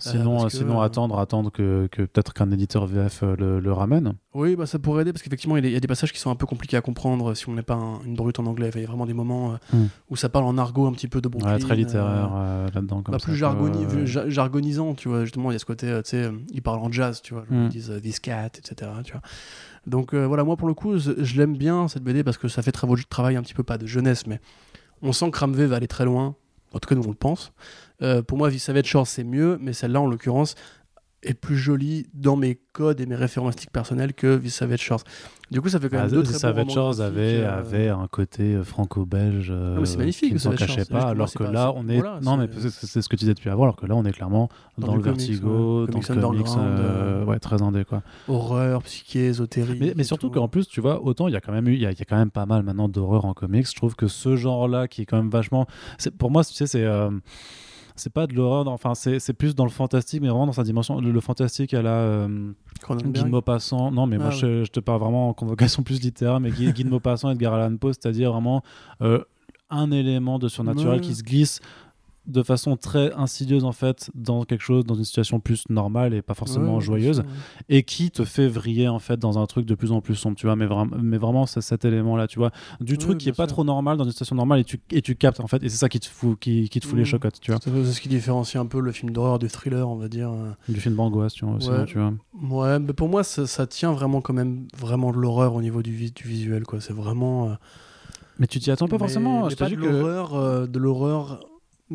Sinon, sinon attendre, attendre que, que peut-être qu'un éditeur VF le, le ramène. Oui, bah, ça pourrait aider parce qu'effectivement, il y a- des passages qui sont un peu compliqués à comprendre si on n'est pas un- une brute en anglais. Il y a vraiment des moments euh, Hmm. où ça parle en argot un petit peu de Brooklyn. Ouais, très littéraire euh, là-dedans. bah, plus jargoni- jargonisant, tu vois. Justement, il y a ce côté, tu sais, ils parlent en jazz, tu vois. genre, Hmm. Ils disent this cat, etc. Tu vois. Donc voilà, moi pour le coup, je, je l'aime bien cette BD parce que ça fait de travail un petit peu pas de jeunesse, mais on sent que Ramvé va aller très loin. En tout cas, nous on le pense. Euh, pour moi, Visavage Shore c'est mieux, mais celle-là en l'occurrence est plus jolie dans mes codes et mes références personnelles que Visavage Shores. Du coup, ça fait quand Ah, même deux The très Savage Shores avait, euh, avait un côté euh, franco-belge euh, Non, mais c'est magnifique, qui ne The Savage cachait pas, alors que pas- là, on est... voilà, non, mais c'est- ce que tu disais depuis avant, alors que là, on est clairement dans, Dans le comics, vertigo, ouais. dans le comics, euh, euh, ouais, très indé, quoi. horreur, psyché, ésotérique. Mais, mais surtout tout. qu'en plus, tu vois, autant il y a quand même eu, il y a, il y a quand même pas mal maintenant d'horreur en comics. Je trouve que ce genre-là, qui est quand même vachement, pour moi, tu sais, c'est euh, c'est pas de l'horreur, enfin, c'est plus dans le fantastique, mais vraiment dans sa dimension, le, le fantastique à la euh. Guy de Maupassant. Non, mais Ah moi, ouais. je, je te parle vraiment en convocation plus littéraire, mais Guy, Guy de Maupassant, Edgar Allan Poe, c'est-à-dire vraiment euh, un élément de surnaturel Ouais. qui se glisse de façon très insidieuse en fait dans quelque chose dans une situation plus normale et pas forcément Ouais, joyeuse et qui te fait vriller en fait dans un truc de plus en plus sombre tu vois mais, vraiment mais vraiment c'est cet élément là tu vois du Ouais, truc qui est pas trop normal dans une situation normale et tu, et tu captes en fait et c'est ça qui te fout qui, qui te fout les Mhm. chocottes tu vois C'est ce qui différencie un peu le film d'horreur du thriller, on va dire. euh. du film d'angoisse tu vois aussi, Ouais. tu vois Ouais, mais pour moi, ça, ça tient vraiment quand même vraiment de l'horreur au niveau du, vi- du visuel, quoi. C'est vraiment. euh, mais tu t'y attends pas mais- forcément mais je pas dis de que l'horreur, euh, de l'horreur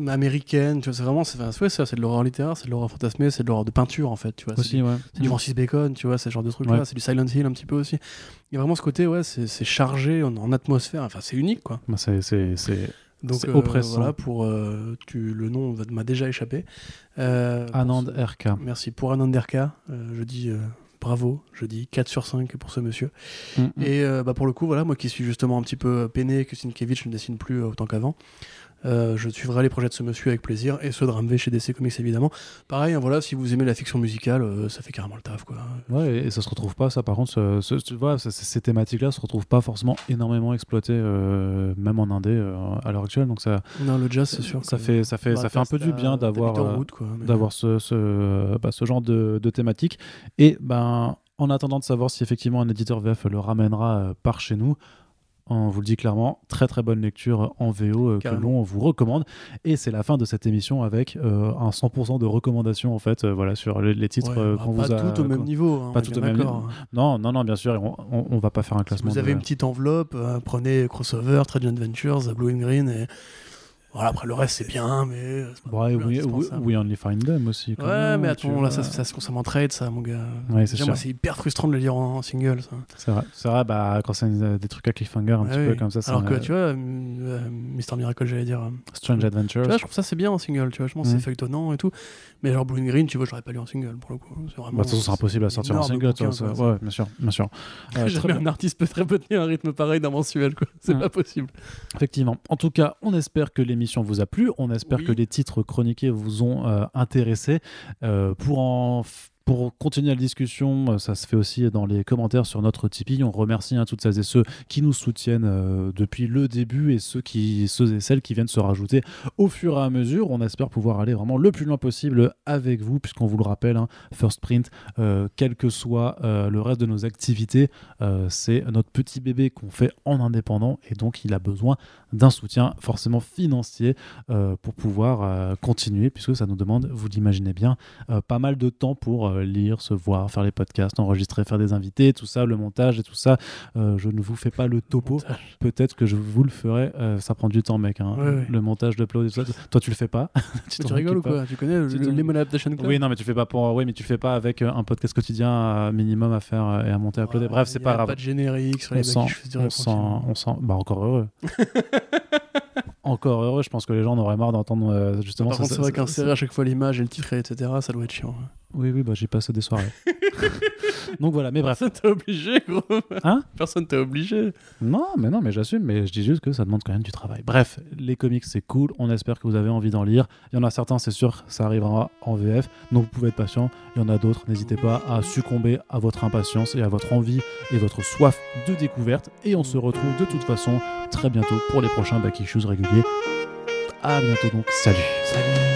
américaine. Tu vois, c'est vraiment, c'est ouais, ça, c'est de l'horreur littéraire, c'est de l'horreur fantasmée, c'est de l'horreur de peinture en fait. Tu vois, c'est aussi ouais C'est du Francis Bacon, tu vois, c'est ce genre de truc là. Ouais. C'est du Silent Hill un petit peu aussi. Il y a vraiment ce côté, ouais, c'est chargé en, en atmosphère. Enfin, c'est unique, quoi. Bah, c'est Donc, euh, oppressant. voilà, pour euh, tu, le nom m'a déjà échappé. Euh, Anand RK Merci pour Anand Derka. Euh, je dis euh, bravo. Je dis 4 sur 5 pour ce monsieur. Mhm. Et euh, bah, pour le coup, voilà, moi qui suis justement un petit peu peiné que Sienkiewicz ne dessine plus autant qu'avant. Euh, je suivrai les projets de ce monsieur avec plaisir et ceux de Ramvé chez DC Comics évidemment. Pareil, hein, voilà, si vous aimez la fiction musicale, euh, ça fait carrément le taf quoi. Ouais, et ça se retrouve pas, ça par contre, ce- ce- tu vois, ce- ces thématiques-là se retrouvent pas forcément énormément exploitées, euh, même en indé à l'heure actuelle. Donc ça, Non, le jazz, c'est sûr. ça fait, ça fait, bah, ça fait un peu du bien d'avoir, d'avoir ce, ce, bah, ce genre de, de thématique. Et ben, en attendant de savoir si effectivement un éditeur VF le ramènera par chez nous. On vous le dit clairement, très très bonne lecture en VO euh, que l'on vous recommande. Et c'est la fin de cette émission avec euh, un 100% de recommandations en fait, euh, voilà, sur les, les titres Ouais, euh, bah, qu'on pas vous a. tout au même niveau. hein, pas tout au même d'accord. Non, non, non, bien sûr, on, on, on va pas faire un Si classement. vous avez de- une petite enveloppe, prenez Crossover, Trade Adventures, Blue and Green et voilà. Après le reste c'est bien, mais euh, c'est pas Ouais, we, we, we only find them aussi. quand Ouais, même, mais attends, là ça, ça se consomme en trade, ça, mon gars. Ouais, c'est moi c'est hyper frustrant de le lire en, en single, ça. C'est vrai, c'est vrai bah, quand c'est euh, des trucs à cliffhanger un petit Ouais, peu oui. comme ça. Alors que un- tu vois, euh, euh, Mister Miracle, j'allais dire. euh, Strange Adventures. Tu vois, je trouve ça c'est bien en single, tu vois, je pense que Mhm. c'est feuilletonnant et tout. Mais genre Blue and Green, tu vois, je l'aurais pas lu en single pour le coup. C'est vraiment. Bah, de toute façon, c'est impossible à sortir en single. bouquin, toi, quoi. ouais, bien sûr, bien sûr. Euh, Jamais un artiste peut très peu tenir un rythme pareil d'un mensuel, quoi. C'est Mhm. pas possible. Effectivement. En tout cas, on espère que l'émission vous a plu. On espère Oui. que les titres chroniqués vous ont euh, intéressé. Euh, pour en pour continuer la discussion, euh, ça se fait aussi dans les commentaires sur notre Tipeee. On remercie hein, toutes celles et ceux qui nous soutiennent euh, depuis le début et ceux, qui, ceux et celles qui viennent se rajouter au fur et à mesure. On espère pouvoir aller vraiment le plus loin possible avec vous, puisqu'on vous le rappelle, hein, First Print, euh, quel que soit le reste de nos activités, c'est notre petit bébé qu'on fait en indépendant et donc il a besoin d'un soutien forcément financier pour pouvoir continuer, puisque ça nous demande, vous l'imaginez bien, pas mal de temps pour euh, lire, se voir, faire les podcasts, enregistrer, faire des invités, tout ça, le montage et tout ça. Euh, je ne vous fais pas le topo. Peut-être que je vous le ferai. Euh, ça prend du temps, mec. hein. Ouais, ouais. Le montage, l'upload et tout ça. Toi, tu le fais pas. tu rigoles ou occupes pas. quoi Tu connais le, le Lemon Adaptation Club? Oui, non, mais tu fais pas pour. Oui, mais tu fais pas avec un podcast quotidien minimum à faire et à monter, à uploader. Bref, c'est pas a grave. Pas de générique sur les on sent, on sent, bah encore heureux. encore heureux. Je pense que les gens en auraient marre d'entendre euh, justement. Par ça- contre, c'est vrai qu'insérer à chaque fois l'image et le titre, etc., ça doit être chiant. Oui, oui, bah, j'ai passé des soirées. Donc voilà, mais bref. Personne t'a obligé, gros. Hein Personne t'a obligé. Non, mais non, mais j'assume, mais je dis juste que ça demande quand même du travail. Bref, les comics, c'est cool. On espère que vous avez envie d'en lire. Il y en a certains, c'est sûr, ça arrivera en VF. Donc vous pouvez être patient. Il y en a d'autres. N'hésitez pas à succomber à votre impatience et à votre envie et votre soif de découverte. Et on se retrouve de toute façon très bientôt pour les prochains Back Issues réguliers. À bientôt donc. Salut. Salut.